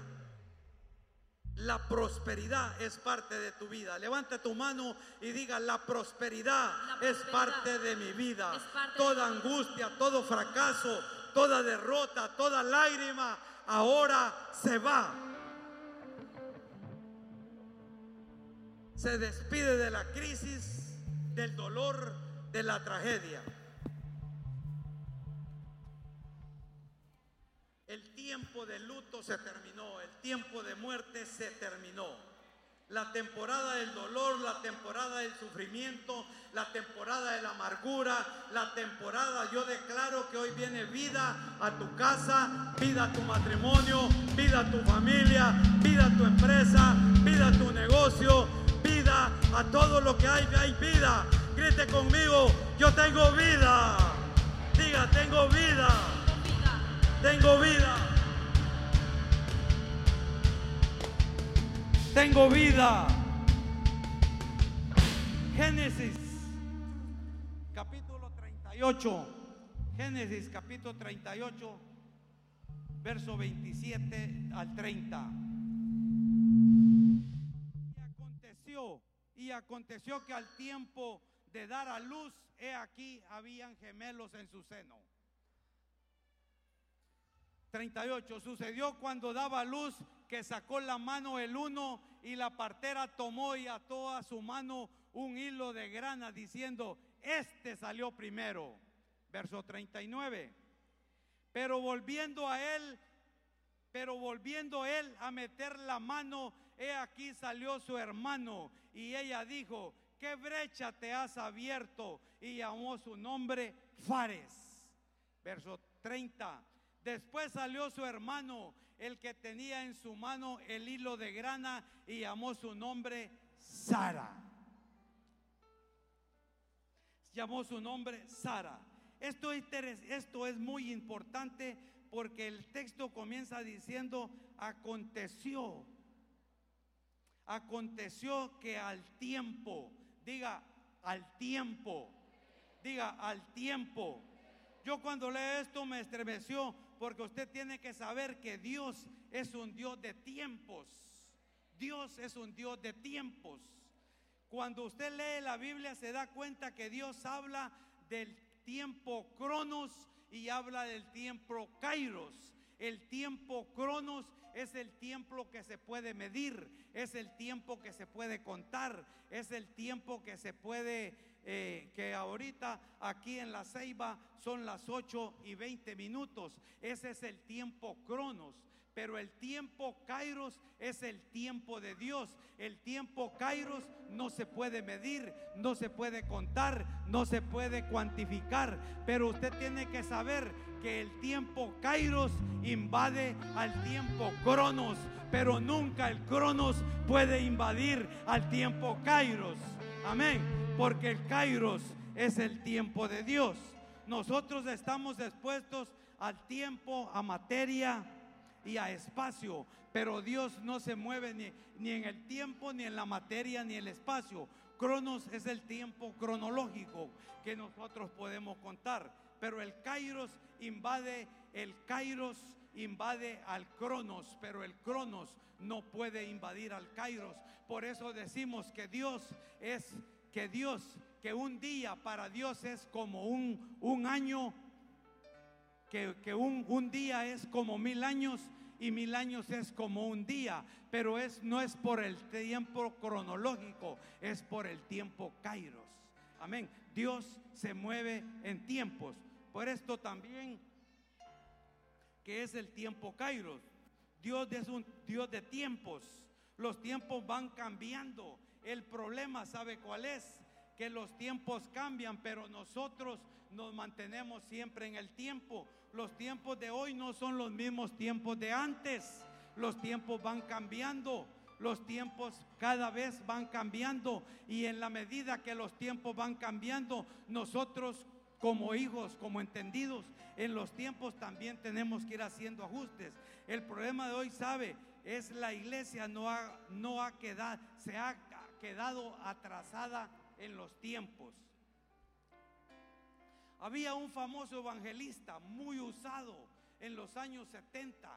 La prosperidad es parte de tu vida. Levanta tu mano y diga, la prosperidad, es parte de mi vida. Toda angustia, todo fracaso, toda derrota, toda lágrima, ahora se va. Se despide de la crisis, del dolor, de la tragedia. Tiempo de luto se terminó, el tiempo de muerte se terminó. La temporada del dolor, la temporada del sufrimiento, la temporada de la amargura, la temporada, yo declaro que hoy viene vida a tu casa, vida a tu matrimonio, vida a tu familia, vida a tu empresa, vida a tu negocio, vida a todo lo que hay, hay vida. Grite conmigo, yo tengo vida. Diga, tengo vida. Tengo vida. tengo vida. Génesis capítulo 38. Génesis capítulo 38, verso 27 al 30. Y aconteció, y aconteció que al tiempo de dar a luz, he aquí, habían gemelos en su seno. 38. Sucedió cuando daba luz que sacó la mano el uno y la partera tomó y ató a su mano un hilo de grana diciendo, este salió primero. Verso 39. Pero volviendo a él, pero volviendo él a meter la mano, he aquí salió su hermano y ella dijo, ¿qué brecha te has abierto? Y llamó su nombre Fares. Verso 30. Después salió su hermano el que tenía en su mano el hilo de grana y llamó su nombre Sara. Llamó su nombre Sara. Esto es, esto es muy importante porque el texto comienza diciendo, aconteció, aconteció que al tiempo, diga al tiempo, diga al tiempo. Yo cuando leo esto me estremeció porque usted tiene que saber que Dios es un Dios de tiempos. Dios es un Dios de tiempos. Cuando usted lee la Biblia se da cuenta que Dios habla del tiempo cronos y habla del tiempo kairos. El tiempo cronos es el tiempo que se puede medir, es el tiempo que se puede contar, es el tiempo que se puede eh, que ahorita aquí en la Ceiba son las 8 y 20 minutos. Ese es el tiempo cronos. Pero el tiempo Kairos es el tiempo de Dios. El tiempo Kairos no se puede medir, no se puede contar, no se puede cuantificar. Pero usted tiene que saber que el tiempo Kairos invade al tiempo Cronos. Pero nunca el Cronos puede invadir al tiempo Kairos. Amén. Porque el Kairos es el tiempo de Dios. Nosotros estamos expuestos al tiempo, a materia y a espacio, pero Dios no se mueve ni, ni en el tiempo, ni en la materia, ni en el espacio. Cronos es el tiempo cronológico que nosotros podemos contar, pero el Kairos invade, el Kairos invade al Cronos, pero el Cronos no puede invadir al Kairos. Por eso decimos que Dios es, que Dios, que un día para Dios es como un, un año que, un, un, día es como mil años y mil años es como un día, pero es, no es por el tiempo cronológico, es por el tiempo kairos. Amén. Dios se mueve en tiempos. Por esto también, que es el tiempo kairos. Dios es un Dios de tiempos. Los tiempos van cambiando. El problema, ¿sabe cuál es? Que los tiempos cambian, pero nosotros nos mantenemos siempre en el tiempo. Los tiempos de hoy no son los mismos tiempos de antes. Los tiempos van cambiando. Los tiempos cada vez van cambiando. Y en la medida que los tiempos van cambiando, nosotros como hijos, como entendidos, en los tiempos también tenemos que ir haciendo ajustes. El problema de hoy, sabe, es la iglesia no ha, no ha quedado, se ha quedado atrasada en los tiempos. Había un famoso evangelista muy usado en los años 70.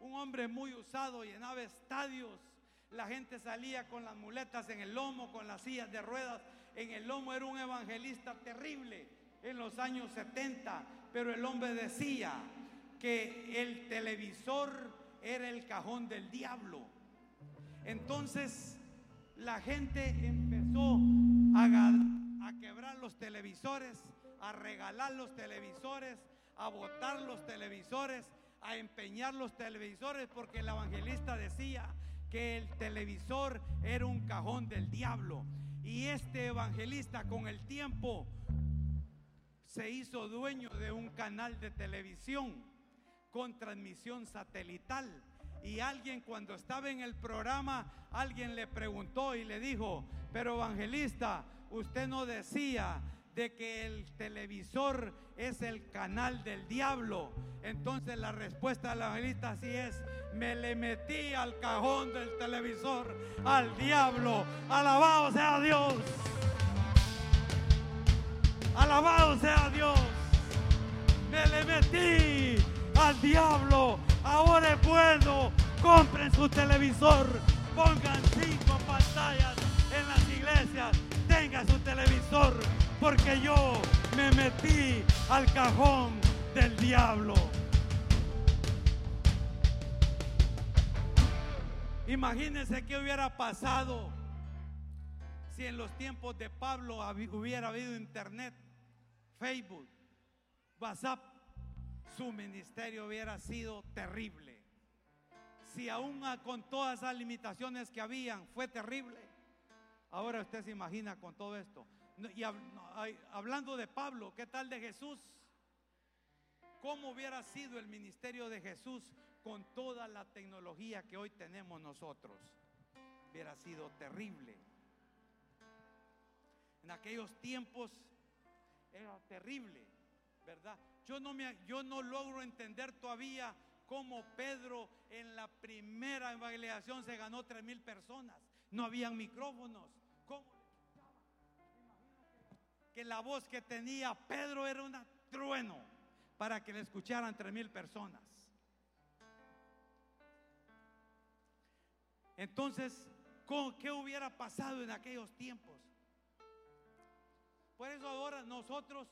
Un hombre muy usado, llenaba estadios. La gente salía con las muletas en el lomo, con las sillas de ruedas en el lomo. Era un evangelista terrible en los años 70. Pero el hombre decía que el televisor era el cajón del diablo. Entonces la gente empezó a, a quebrar los televisores a regalar los televisores, a botar los televisores, a empeñar los televisores, porque el evangelista decía que el televisor era un cajón del diablo. Y este evangelista con el tiempo se hizo dueño de un canal de televisión con transmisión satelital. Y alguien cuando estaba en el programa, alguien le preguntó y le dijo, pero evangelista, usted no decía de que el televisor es el canal del diablo. Entonces la respuesta de la evangelista así es, me le metí al cajón del televisor al diablo. Alabado sea Dios. Alabado sea Dios. Me le metí al diablo. Ahora es bueno. Compren su televisor. Pongan cinco pantallas en las iglesias. Tenga su televisor porque yo me metí al cajón del diablo. Imagínense qué hubiera pasado si en los tiempos de Pablo hubiera habido internet, Facebook, WhatsApp, su ministerio hubiera sido terrible. Si aún con todas las limitaciones que habían fue terrible, ahora usted se imagina con todo esto. Y hablando de Pablo, ¿qué tal de Jesús? ¿Cómo hubiera sido el ministerio de Jesús con toda la tecnología que hoy tenemos nosotros? Hubiera sido terrible. En aquellos tiempos era terrible, ¿verdad? Yo no, me, yo no logro entender todavía cómo Pedro en la primera evangelización se ganó tres mil personas. No habían micrófonos. Que la voz que tenía Pedro era un trueno para que le escucharan tres mil personas. Entonces, ¿qué hubiera pasado en aquellos tiempos? Por eso ahora nosotros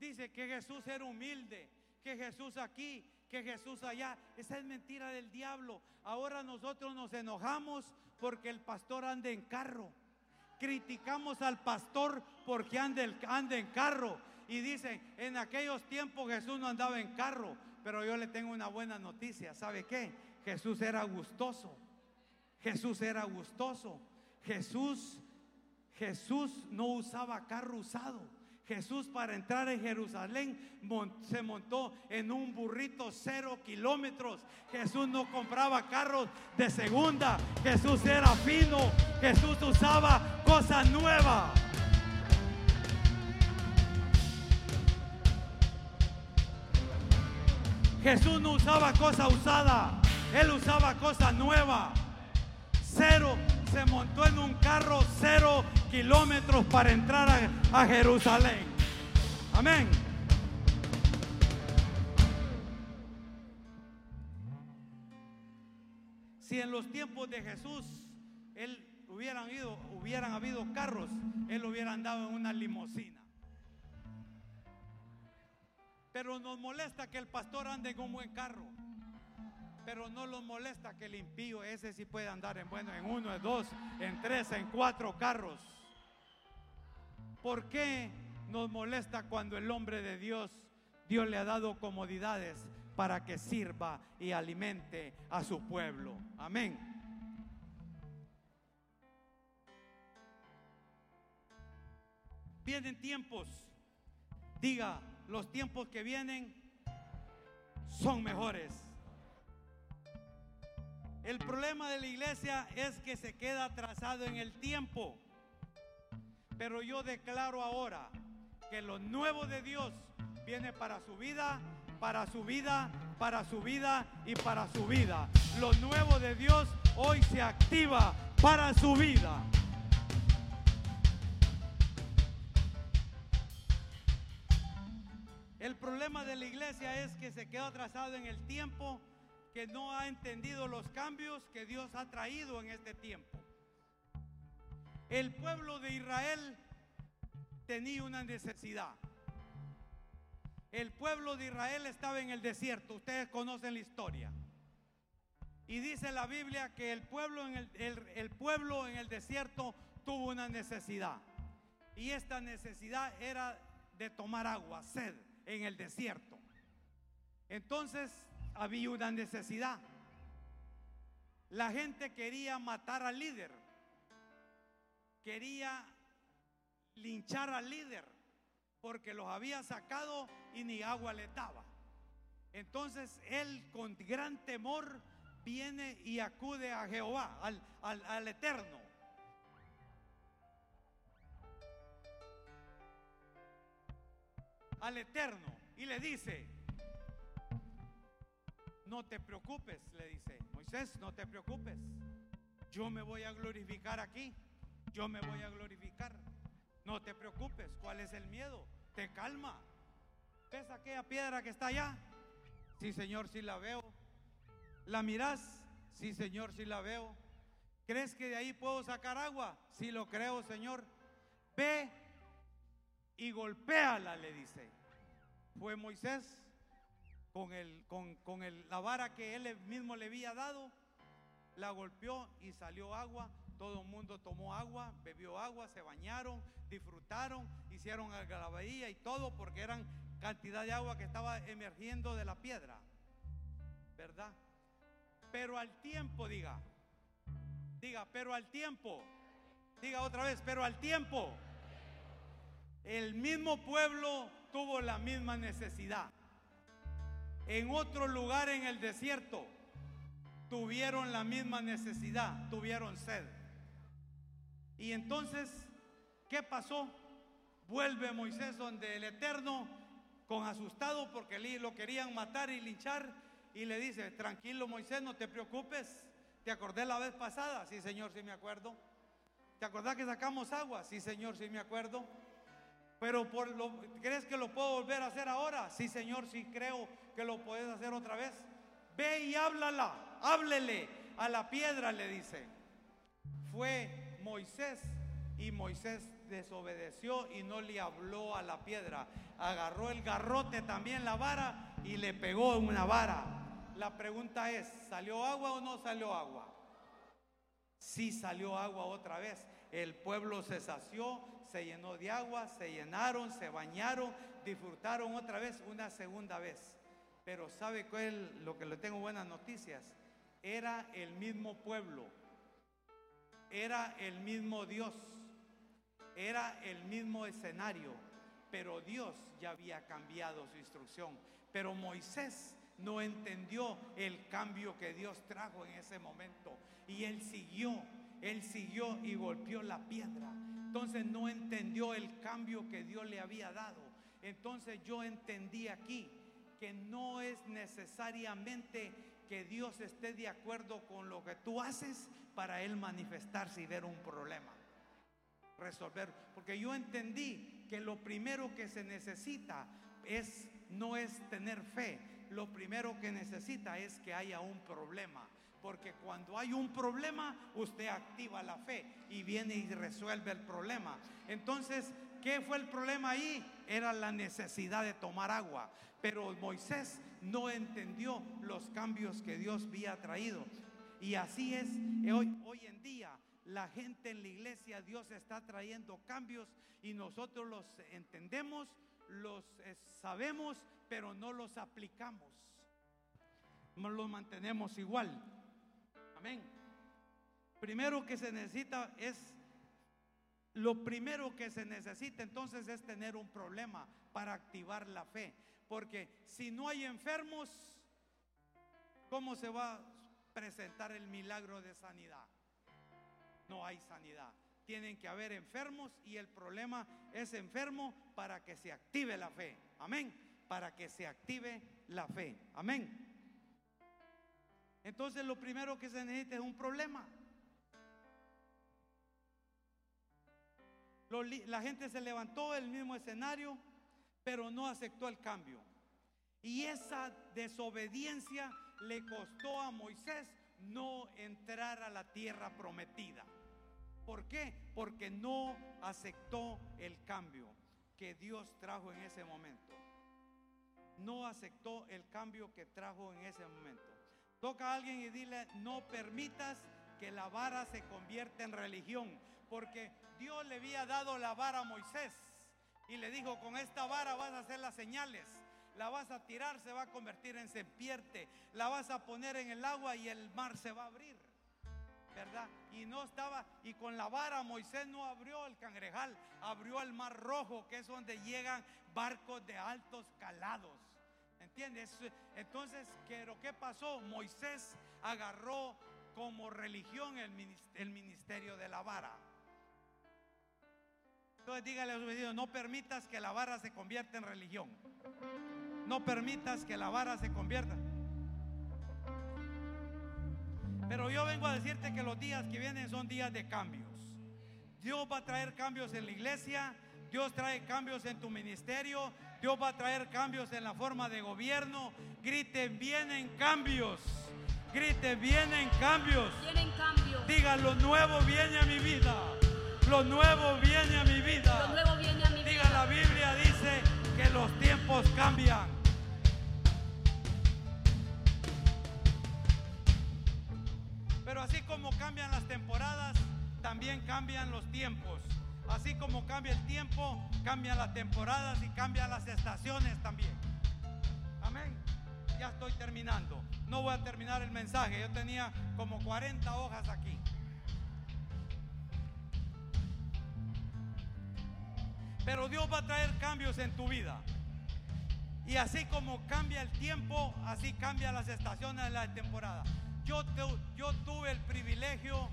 dice que Jesús era humilde, que Jesús aquí, que Jesús allá. Esa es mentira del diablo. Ahora nosotros nos enojamos porque el pastor anda en carro criticamos al pastor porque anda, en carro. Y dicen, en aquellos tiempos Jesús no andaba en carro. Pero yo le tengo una buena noticia. ¿Sabe qué? Jesús era gustoso. Jesús era gustoso. Jesús, Jesús no usaba carro usado. Jesús para entrar en Jerusalén se montó en un burrito cero kilómetros. Jesús no compraba carros de segunda. Jesús era fino. Jesús usaba cosas nuevas. Jesús no usaba cosa usada. Él usaba cosa nueva. Cero se montó en un carro cero kilómetros para entrar a, Jerusalén. Amén. Si en los tiempos de Jesús él hubieran ido, hubieran habido carros, él hubiera andado en una limusina. Pero nos molesta que el pastor ande en un buen carro. Pero no los molesta que el impío ese sí puede andar en bueno, en uno, en dos, en tres, en cuatro carros. ¿Por qué nos molesta cuando el hombre de Dios, Dios le ha dado comodidades para que sirva y alimente a su pueblo? Amén. Vienen tiempos, diga, los tiempos que vienen son mejores. El problema de la iglesia es que se queda atrasado en el tiempo. Pero yo declaro ahora que lo nuevo de Dios viene para su vida, para su vida, para su vida y para su vida. Lo nuevo de Dios hoy se activa para su vida. El problema de la iglesia es que se queda atrasado en el tiempo que no ha entendido los cambios que Dios ha traído en este tiempo. El pueblo de Israel tenía una necesidad. El pueblo de Israel estaba en el desierto, ustedes conocen la historia. Y dice la Biblia que el pueblo en el, el pueblo en el desierto tuvo una necesidad. Y esta necesidad era de tomar agua, sed, en el desierto. Entonces había una necesidad. La gente quería matar al líder, quería linchar al líder, porque los había sacado y ni agua le daba. Entonces él con gran temor viene y acude a Jehová, al, al Eterno. Al Eterno. Y le dice, no te preocupes, le dice Moisés, no te preocupes. Yo me voy a glorificar aquí. Yo me voy a glorificar. No te preocupes. ¿Cuál es el miedo? Te calma. ¿Ves aquella piedra que está allá? Sí, Señor, sí la veo. ¿La mirás? Sí, Señor, sí la veo. ¿Crees que de ahí puedo sacar agua? Sí lo creo, Señor. Ve y golpéala, le dice. Fue Moisés con, el, con, con el, la vara que él mismo le había dado, la golpeó y salió agua. Todo el mundo tomó agua, bebió agua, se bañaron, disfrutaron, hicieron algarabía y todo porque eran cantidad de agua que estaba emergiendo de la piedra. ¿Verdad? Pero al tiempo, diga, diga, pero al tiempo, diga otra vez, pero al tiempo, el mismo pueblo tuvo la misma necesidad en otro lugar en el desierto tuvieron la misma necesidad, tuvieron sed. Y entonces, ¿qué pasó? Vuelve Moisés donde el Eterno, con asustado porque lo querían matar y linchar, y le dice, tranquilo Moisés, no te preocupes. ¿Te acordé la vez pasada? Sí, Señor, sí me acuerdo. ¿Te acordás que sacamos agua? Sí, Señor, sí me acuerdo. Pero por lo, ¿crees que lo puedo volver a hacer ahora? Sí, Señor, sí creo que lo puedes hacer otra vez. Ve y háblala, háblele a la piedra, le dice. Fue Moisés y Moisés desobedeció y no le habló a la piedra. Agarró el garrote también la vara y le pegó una vara. La pregunta es, ¿salió agua o no salió agua? Sí salió agua otra vez. El pueblo se sació, se llenó de agua, se llenaron, se bañaron, disfrutaron otra vez una segunda vez. Pero ¿sabe cuál lo que le tengo buenas noticias? Era el mismo pueblo, era el mismo Dios, era el mismo escenario, pero Dios ya había cambiado su instrucción. Pero Moisés no entendió el cambio que Dios trajo en ese momento. Y él siguió, él siguió y golpeó la piedra. Entonces no entendió el cambio que Dios le había dado. Entonces yo entendí aquí que no es necesariamente que Dios esté de acuerdo con lo que tú haces para Él manifestarse y ver un problema. Resolver. Porque yo entendí que lo primero que se necesita es no es tener fe, lo primero que necesita es que haya un problema. Porque cuando hay un problema, usted activa la fe y viene y resuelve el problema. Entonces, ¿qué fue el problema ahí? Era la necesidad de tomar agua. Pero Moisés no entendió los cambios que Dios había traído. Y así es hoy, hoy en día. La gente en la iglesia, Dios está trayendo cambios y nosotros los entendemos, los eh, sabemos, pero no los aplicamos. Los mantenemos igual. Amén. Primero que se necesita es, lo primero que se necesita entonces es tener un problema para activar la fe. Porque si no hay enfermos, ¿cómo se va a presentar el milagro de sanidad? No hay sanidad. Tienen que haber enfermos y el problema es enfermo para que se active la fe. Amén para que se active la fe. Amén. Entonces lo primero que se necesita es un problema. La gente se levantó del mismo escenario, pero no aceptó el cambio. Y esa desobediencia le costó a Moisés no entrar a la tierra prometida. ¿Por qué? Porque no aceptó el cambio que Dios trajo en ese momento no aceptó el cambio que trajo en ese momento. Toca a alguien y dile, no permitas que la vara se convierta en religión, porque Dios le había dado la vara a Moisés y le dijo, con esta vara vas a hacer las señales, la vas a tirar, se va a convertir en sempierte, la vas a poner en el agua y el mar se va a abrir. ¿verdad? Y no estaba, y con la vara Moisés no abrió el cangrejal, abrió el mar rojo, que es donde llegan barcos de altos calados. ¿Entiendes? Entonces, ¿qué pasó? Moisés agarró como religión el ministerio de la vara. Entonces dígale a su vecino, no permitas que la vara se convierta en religión. No permitas que la vara se convierta. Pero yo vengo a decirte que los días que vienen son días de cambios. Dios va a traer cambios en la iglesia, Dios trae cambios en tu ministerio, Dios va a traer cambios en la forma de gobierno. Griten, vienen cambios. Griten, vienen cambios. Vienen cambios. Diga, lo nuevo viene a mi vida. Lo nuevo viene a mi vida. Lo nuevo viene a mi Diga, la Biblia que los tiempos cambian. Pero así como cambian las temporadas, también cambian los tiempos. Así como cambia el tiempo, cambian las temporadas y cambian las estaciones también. Amén. Ya estoy terminando. No voy a terminar el mensaje. Yo tenía como 40 hojas aquí. Pero Dios va a traer cambios en tu vida. Y así como cambia el tiempo, así cambian las estaciones de la temporada. Yo, yo tuve el privilegio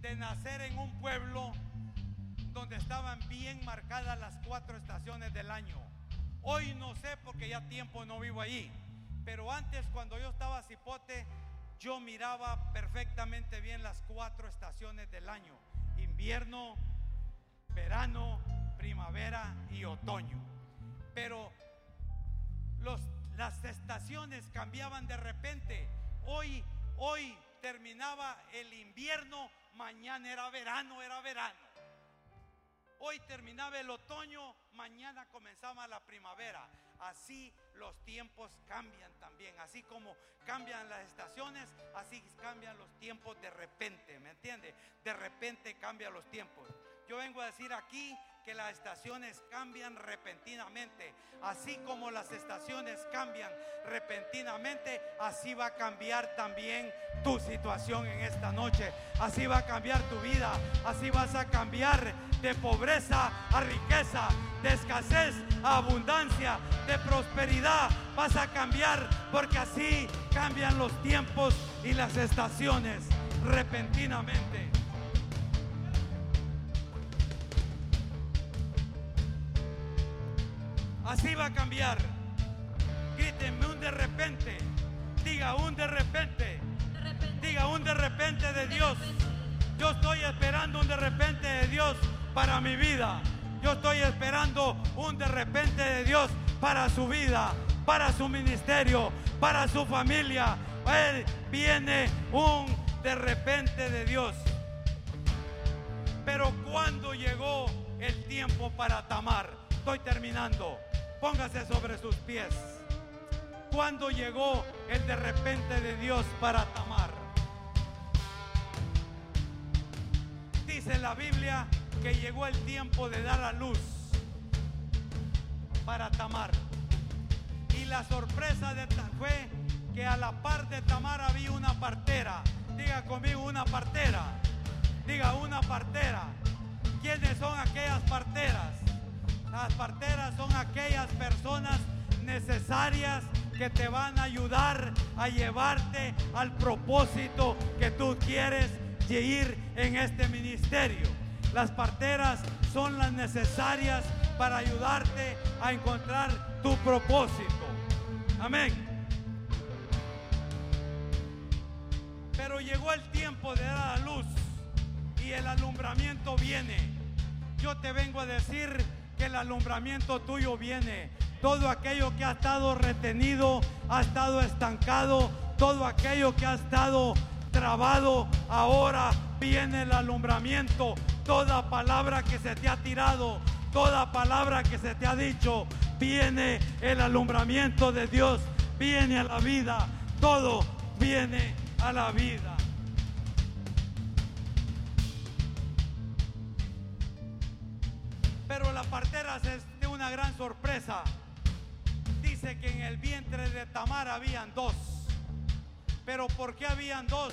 de nacer en un pueblo donde estaban bien marcadas las cuatro estaciones del año. Hoy no sé porque ya tiempo no vivo allí, pero antes cuando yo estaba cipote, yo miraba perfectamente bien las cuatro estaciones del año. Invierno, verano, primavera y otoño. Pero los, las estaciones cambiaban de repente Hoy, hoy terminaba el invierno, mañana era verano, era verano. Hoy terminaba el otoño, mañana comenzaba la primavera. Así los tiempos cambian también. Así como cambian las estaciones, así cambian los tiempos de repente. ¿Me entiende? De repente cambian los tiempos. Yo vengo a decir aquí que las estaciones cambian repentinamente. Así como las estaciones cambian repentinamente, así va a cambiar también tu situación en esta noche. Así va a cambiar tu vida. Así vas a cambiar de pobreza a riqueza, de escasez a abundancia, de prosperidad. Vas a cambiar porque así cambian los tiempos y las estaciones repentinamente. Así va a cambiar. Grítenme un de repente. Diga un de repente. Diga un de repente de Dios. Yo estoy esperando un de repente de Dios para mi vida. Yo estoy esperando un de repente de Dios para su vida, para su ministerio, para su familia. Él viene un de repente de Dios. Pero cuando llegó el tiempo para Tamar, estoy terminando. Póngase sobre sus pies. Cuando llegó el de repente de Dios para Tamar. Dice la Biblia que llegó el tiempo de dar a luz para Tamar. Y la sorpresa de fue que a la par de Tamar había una partera. Diga conmigo una partera. Diga una partera. ¿Quiénes son aquellas parteras? Las parteras son aquellas personas necesarias que te van a ayudar a llevarte al propósito que tú quieres ir en este ministerio. Las parteras son las necesarias para ayudarte a encontrar tu propósito. Amén. Pero llegó el tiempo de dar la luz y el alumbramiento viene. Yo te vengo a decir que el alumbramiento tuyo viene. Todo aquello que ha estado retenido, ha estado estancado, todo aquello que ha estado trabado, ahora viene el alumbramiento. Toda palabra que se te ha tirado, toda palabra que se te ha dicho, viene el alumbramiento de Dios, viene a la vida, todo viene a la vida. Pero la partera es de una gran sorpresa. Dice que en el vientre de Tamar habían dos. Pero ¿por qué habían dos?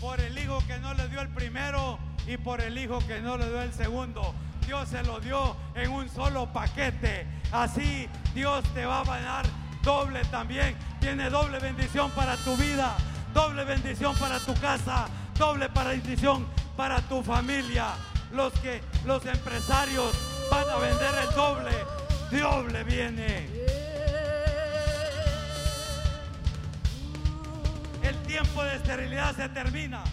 Por el hijo que no le dio el primero y por el hijo que no le dio el segundo. Dios se lo dio en un solo paquete. Así Dios te va a dar doble también. Tiene doble bendición para tu vida, doble bendición para tu casa, doble bendición para tu familia. Los que los empresarios van a vender el doble, doble viene. El tiempo de esterilidad se termina.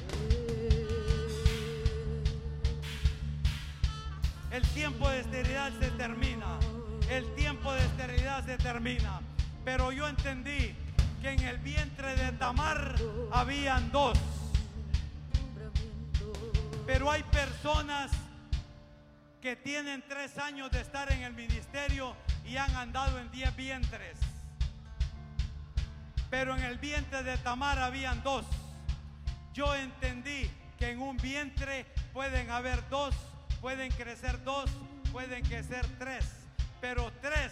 El tiempo de esterilidad se termina. El tiempo de esterilidad se termina. Pero yo entendí que en el vientre de Tamar habían dos. Pero hay personas que tienen tres años de estar en el ministerio y han andado en diez vientres. Pero en el vientre de Tamar habían dos. Yo entendí que en un vientre pueden haber dos, pueden crecer dos, pueden crecer tres, pero tres,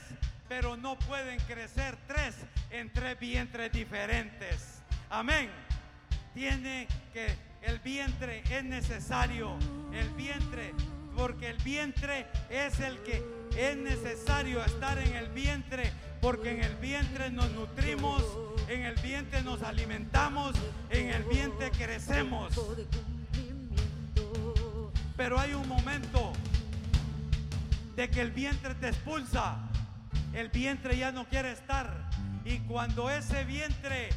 pero no pueden crecer tres en tres vientres diferentes. Amén. Tiene que el vientre es necesario, el vientre porque el vientre es el que es necesario estar en el vientre, porque en el vientre nos nutrimos, en el vientre nos alimentamos, en el vientre crecemos. Pero hay un momento de que el vientre te expulsa, el vientre ya no quiere estar. Y cuando ese vientre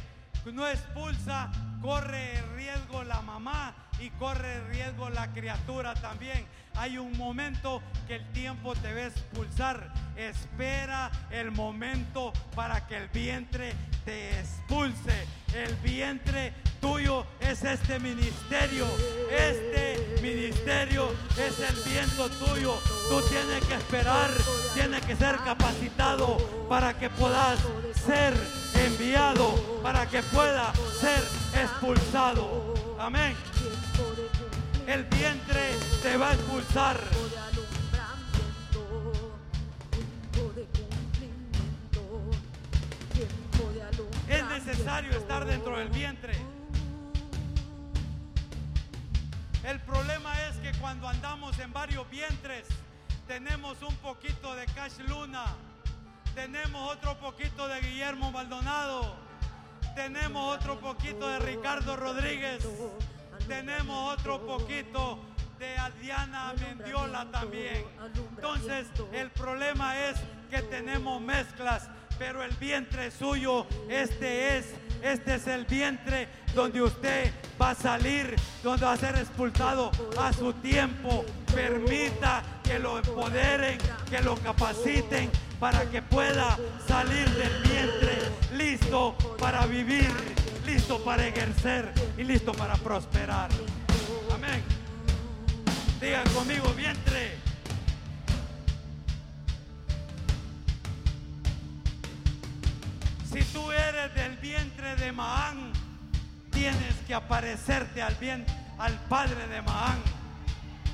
no expulsa, corre riesgo la mamá y corre riesgo la criatura también. Hay un momento que el tiempo te va a expulsar. Espera el momento para que el vientre te expulse. El vientre tuyo es este ministerio. Este ministerio es el viento tuyo. Tú tienes que esperar, tienes que ser capacitado para que puedas ser enviado, para que pueda ser expulsado. Amén el vientre te va a expulsar. Es necesario estar dentro del vientre. El problema es que cuando andamos en varios vientres, tenemos un poquito de Cash Luna, tenemos otro poquito de Guillermo Maldonado, tenemos otro poquito de Ricardo Rodríguez tenemos otro poquito de Adriana Mendiola también. Entonces, el problema es que tenemos mezclas, pero el vientre suyo, este es, este es el vientre donde usted va a salir, donde va a ser expulsado a su tiempo. Permita que lo empoderen, que lo capaciten para que pueda salir del vientre listo para vivir, listo para ejercer y listo para prosperar. Amén. Digan conmigo, vientre. Si tú eres del vientre de Maán, tienes que aparecerte al bien al padre de Maán.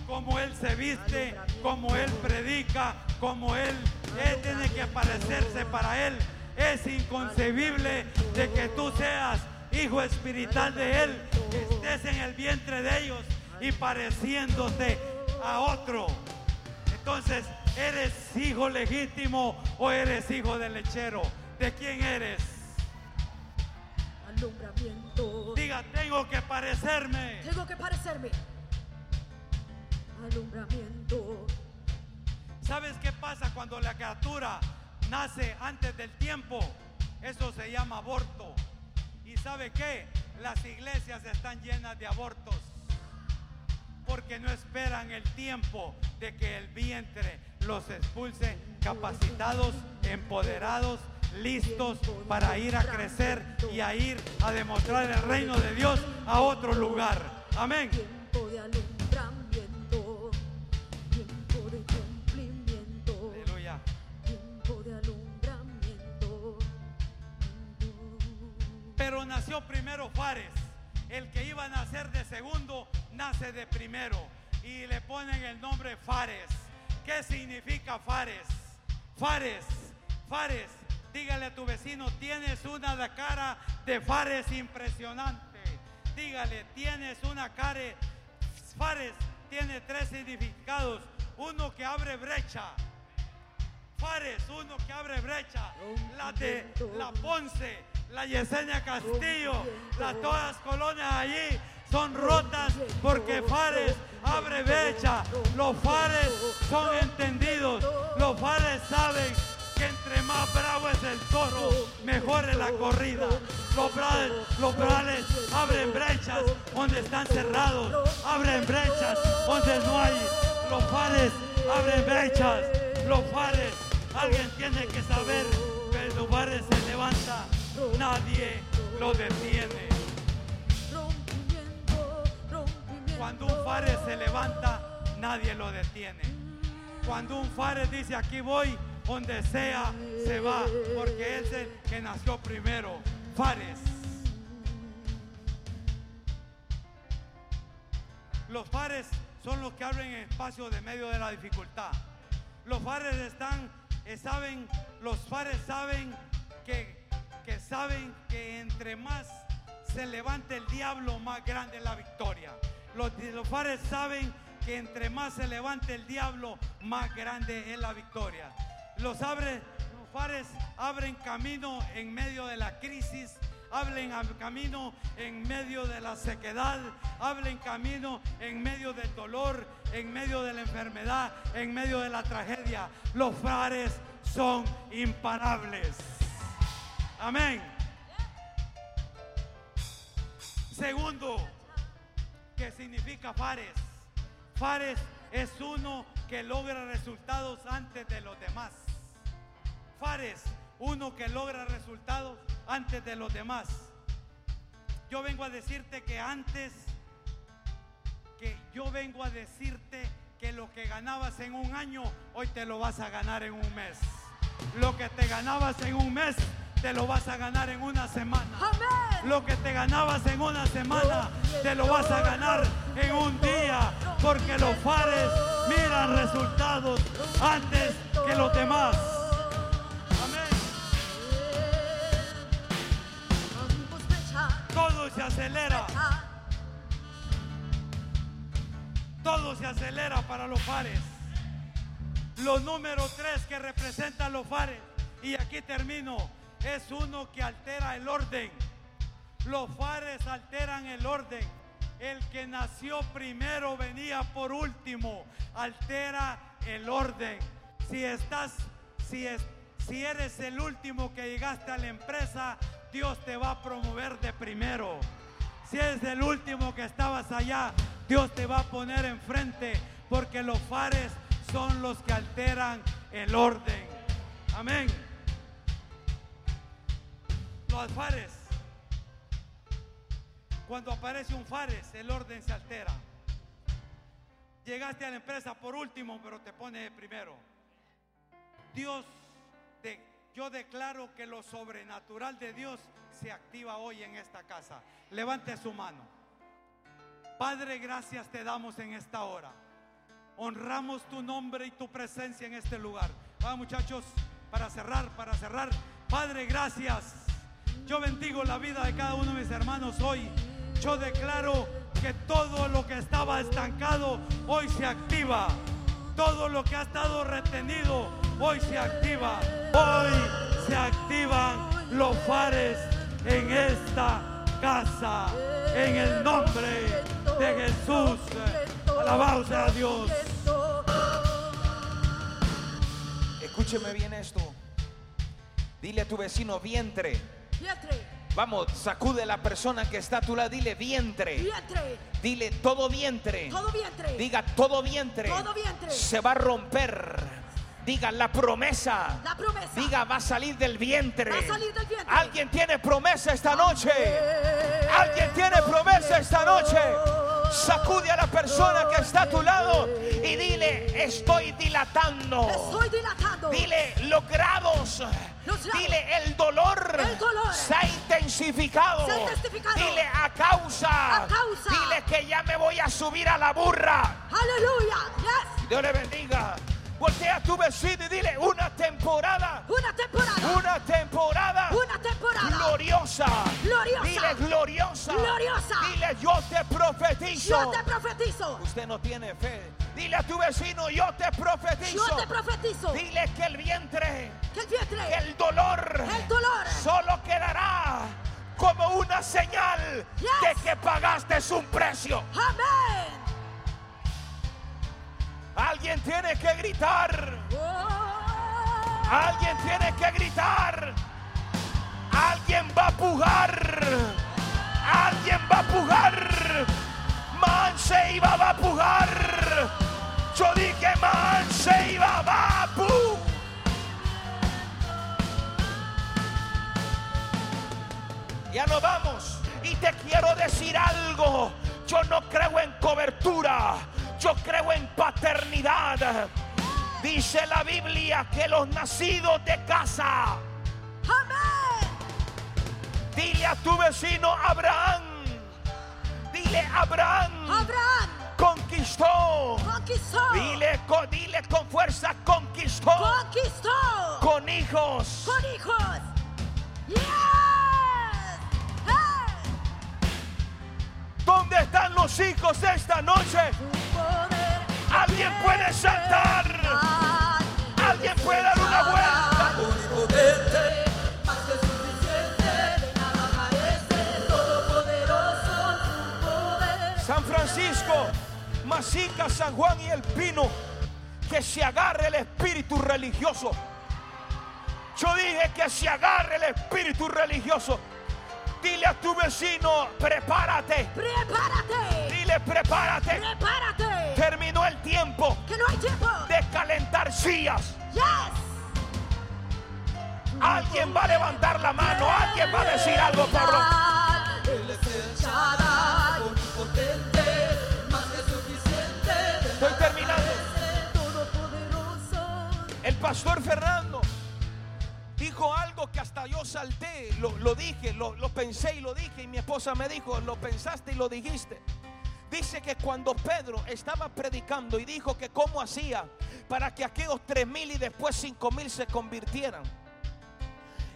Como él se viste, como él predica, como él, él tiene que aparecerse para él. Es inconcebible de que tú seas hijo espiritual de él, que estés en el vientre de ellos y pareciéndote a otro. Entonces, ¿eres hijo legítimo o eres hijo de lechero? ¿De quién eres? Alumbramiento. Diga, tengo que parecerme. Tengo que parecerme. Alumbramiento. ¿Sabes qué pasa cuando la criatura nace antes del tiempo? Eso se llama aborto. ¿Y sabe qué? Las iglesias están llenas de abortos porque no esperan el tiempo de que el vientre los expulse capacitados, empoderados, listos para ir a crecer y a ir a demostrar el reino de Dios a otro lugar. Amén. Pero nació primero Fares. El que iba a nacer de segundo nace de primero. Y le ponen el nombre Fares. ¿Qué significa Fares? Fares, Fares. Dígale a tu vecino, tienes una cara de Fares impresionante. Dígale, tienes una cara. Fares tiene tres significados. Uno que abre brecha. Fares, uno que abre brecha. La de la Ponce, la Yesenia Castillo, las todas colonias allí son rotas porque Fares abre brecha. Los Fares son entendidos. Los Fares saben que entre más bravo es el toro, mejor es la corrida. Los brales, los brales abren brechas donde están cerrados, abren brechas donde no hay. Los Fares abren brechas. Los Fares, alguien tiene que saber que los Fares se levanta, nadie lo detiene. Cuando un Fares se levanta, nadie lo detiene. Cuando un Fares dice aquí voy, donde sea, se va, porque es el que nació primero. Fares. Los Fares son los que abren espacio de medio de la dificultad. Los Fares están, eh, saben, los Fares saben que, que saben que entre más se levante el diablo, más grande es la victoria. Los, los Fares saben que entre más se levante el diablo, más grande es la victoria. Los, abre, los Fares abren camino en medio de la crisis, am- camino en medio de la sequedad, abren camino en medio del dolor, en medio de la enfermedad, en medio de la tragedia. Los Fares son imparables. Amén. Segundo, ¿qué significa Fares? Fares es uno que logra resultados antes de los demás. Fares, uno que logra resultados antes de los demás. Yo vengo a decirte que antes, que yo vengo a decirte que lo que ganabas en un año, hoy te lo vas a ganar en un mes. Lo que te ganabas en un mes, te lo vas a ganar en una semana. Amén. Lo que te ganabas en una semana, te lo vas a ganar en un día, porque los fares miran resultados antes que los demás. Amén. acelera. Todo se acelera para los fares. Los número tres que representan los fares, y aquí termino, es uno que altera el orden. Los fares alteran el orden. El que nació primero venía por último. Altera el orden. Si estás, si, es, si eres el último que llegaste a la empresa, Dios te va a promover de primero. Si eres el último que estabas allá, Dios te va a poner enfrente, porque los fares son los que alteran el orden. Amén. Los fares. Cuando aparece un fares, el orden se altera. Llegaste a la empresa por último, pero te pone primero. Dios, yo declaro que lo sobrenatural de Dios se activa hoy en esta casa. Levante su mano. Padre, gracias te damos en esta hora. Honramos tu nombre y tu presencia en este lugar. Vamos muchachos, para cerrar, para cerrar. Padre, gracias. Yo bendigo la vida de cada uno de mis hermanos hoy. Yo declaro que todo lo que estaba estancado hoy se activa. Todo lo que ha estado retenido hoy se activa. Hoy se activan los fares en esta casa. En el nombre de Jesús. Alabado sea Dios. Escúcheme bien esto. Dile a tu vecino vientre. Vientre, Vamos, sacude a la persona que está a tu lado. Dile vientre. vientre, Dile todo vientre. todo vientre. Diga todo vientre. Todo vientre. Se va a romper. Diga la promesa. La promesa. Diga va a salir del vientre. Va a salir del vientre. Alguien tiene promesa esta noche. Alguien tiene promesa esta noche. Sacude a la persona que está a tu lado y dile, estoy dilatando. Estoy dilatando. Dile los grados. Los grados. Dile el dolor. El dolor. Se ha intensificado. Se ha intensificado. Dile a causa. A causa. Dile que ya me voy a subir a la burra. Aleluya. Yes. Dios le bendiga. Voltea a tu vecino y dile una temporada. Una temporada. Una temporada. Una temporada. Gloriosa. Gloriosa. Dile gloriosa. Gloriosa. Dile yo te profetizo. Yo te profetizo. Usted no tiene fe. Dile a tu vecino yo te profetizo. Yo te profetizo. Dile que el vientre, Que el vientre. que el dolor, El dolor. solo quedará como una señal Yes. de que pagaste un precio. Amén. Alguien tiene que gritar. Alguien tiene que gritar. Alguien va a pujar. Alguien va a pujar. Manse iba va a pujar. Yo dije Manse iba va a pu. Ya nos vamos. Y te quiero decir algo. Yo no creo en cobertura. Yo creo en paternidad. Dice la Biblia que los nacidos de casa. Amén. Dile a tu vecino Abraham. Dile Abraham. Abraham Conquistó. conquistó. Dile con, dile con fuerza. Conquistó. Conquistó. Con hijos. Con hijos. Yes. ¿Dónde están los hijos esta noche? Alguien puede saltar. Alguien puede dar una vuelta. San Francisco, Masica, San Juan y el Pino, que se agarre el espíritu religioso. Yo dije que se agarre el espíritu religioso. Dile a tu vecino, prepárate. Prepárate. Dile, prepárate. Prepárate. Terminó el tiempo Que no hay tiempo. de calentar sillas. Yes. Alguien va a levantar la mano, alguien va a decir algo, Pablo. Él es el Shaddai, omnipotente, más que suficiente, Estoy terminando. El pastor Fernando dijo algo que hasta yo salté, lo, lo dije, lo, lo pensé y lo dije y mi esposa me dijo, lo pensaste y lo dijiste. Dice que cuando Pedro estaba predicando y dijo que cómo hacía para que aquellos tres mil y después cinco mil se convirtieran.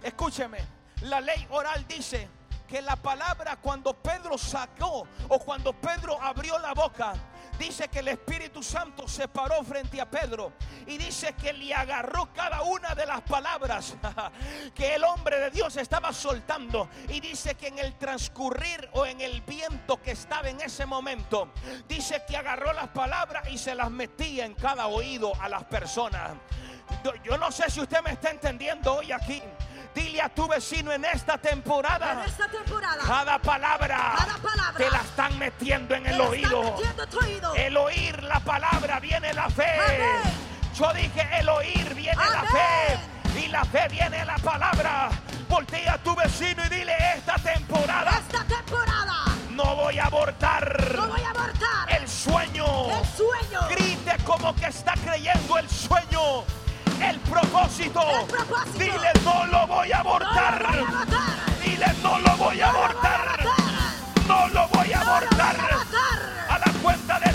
Escúcheme, la ley oral dice que la palabra cuando Pedro sacó o cuando Pedro abrió la boca, dice que el Espíritu Santo se paró frente a Pedro y dice que le agarró cada una de las palabras *laughs* que el hombre de Dios estaba soltando y dice que en el transcurrir o en el viento que estaba en ese momento, dice que agarró las palabras y se las metía en cada oído a las personas. Yo, no sé si usted me está entendiendo hoy aquí. Dile a tu vecino en esta temporada. En esta temporada. Cada palabra, Cada palabra te la están metiendo en el oído. El oír la palabra viene la fe. Amén. Yo dije el oír viene la fe. Y la fe viene la palabra. Voltea a tu vecino y dile esta temporada Esta temporada. no voy a abortar No voy a abortar. el sueño. El sueño. Grite como que está creyendo el sueño el propósito. Dile, no lo voy a abortar. No. Dile, no lo voy a abortar. No lo voy a voy a, abortar. a la cuenta de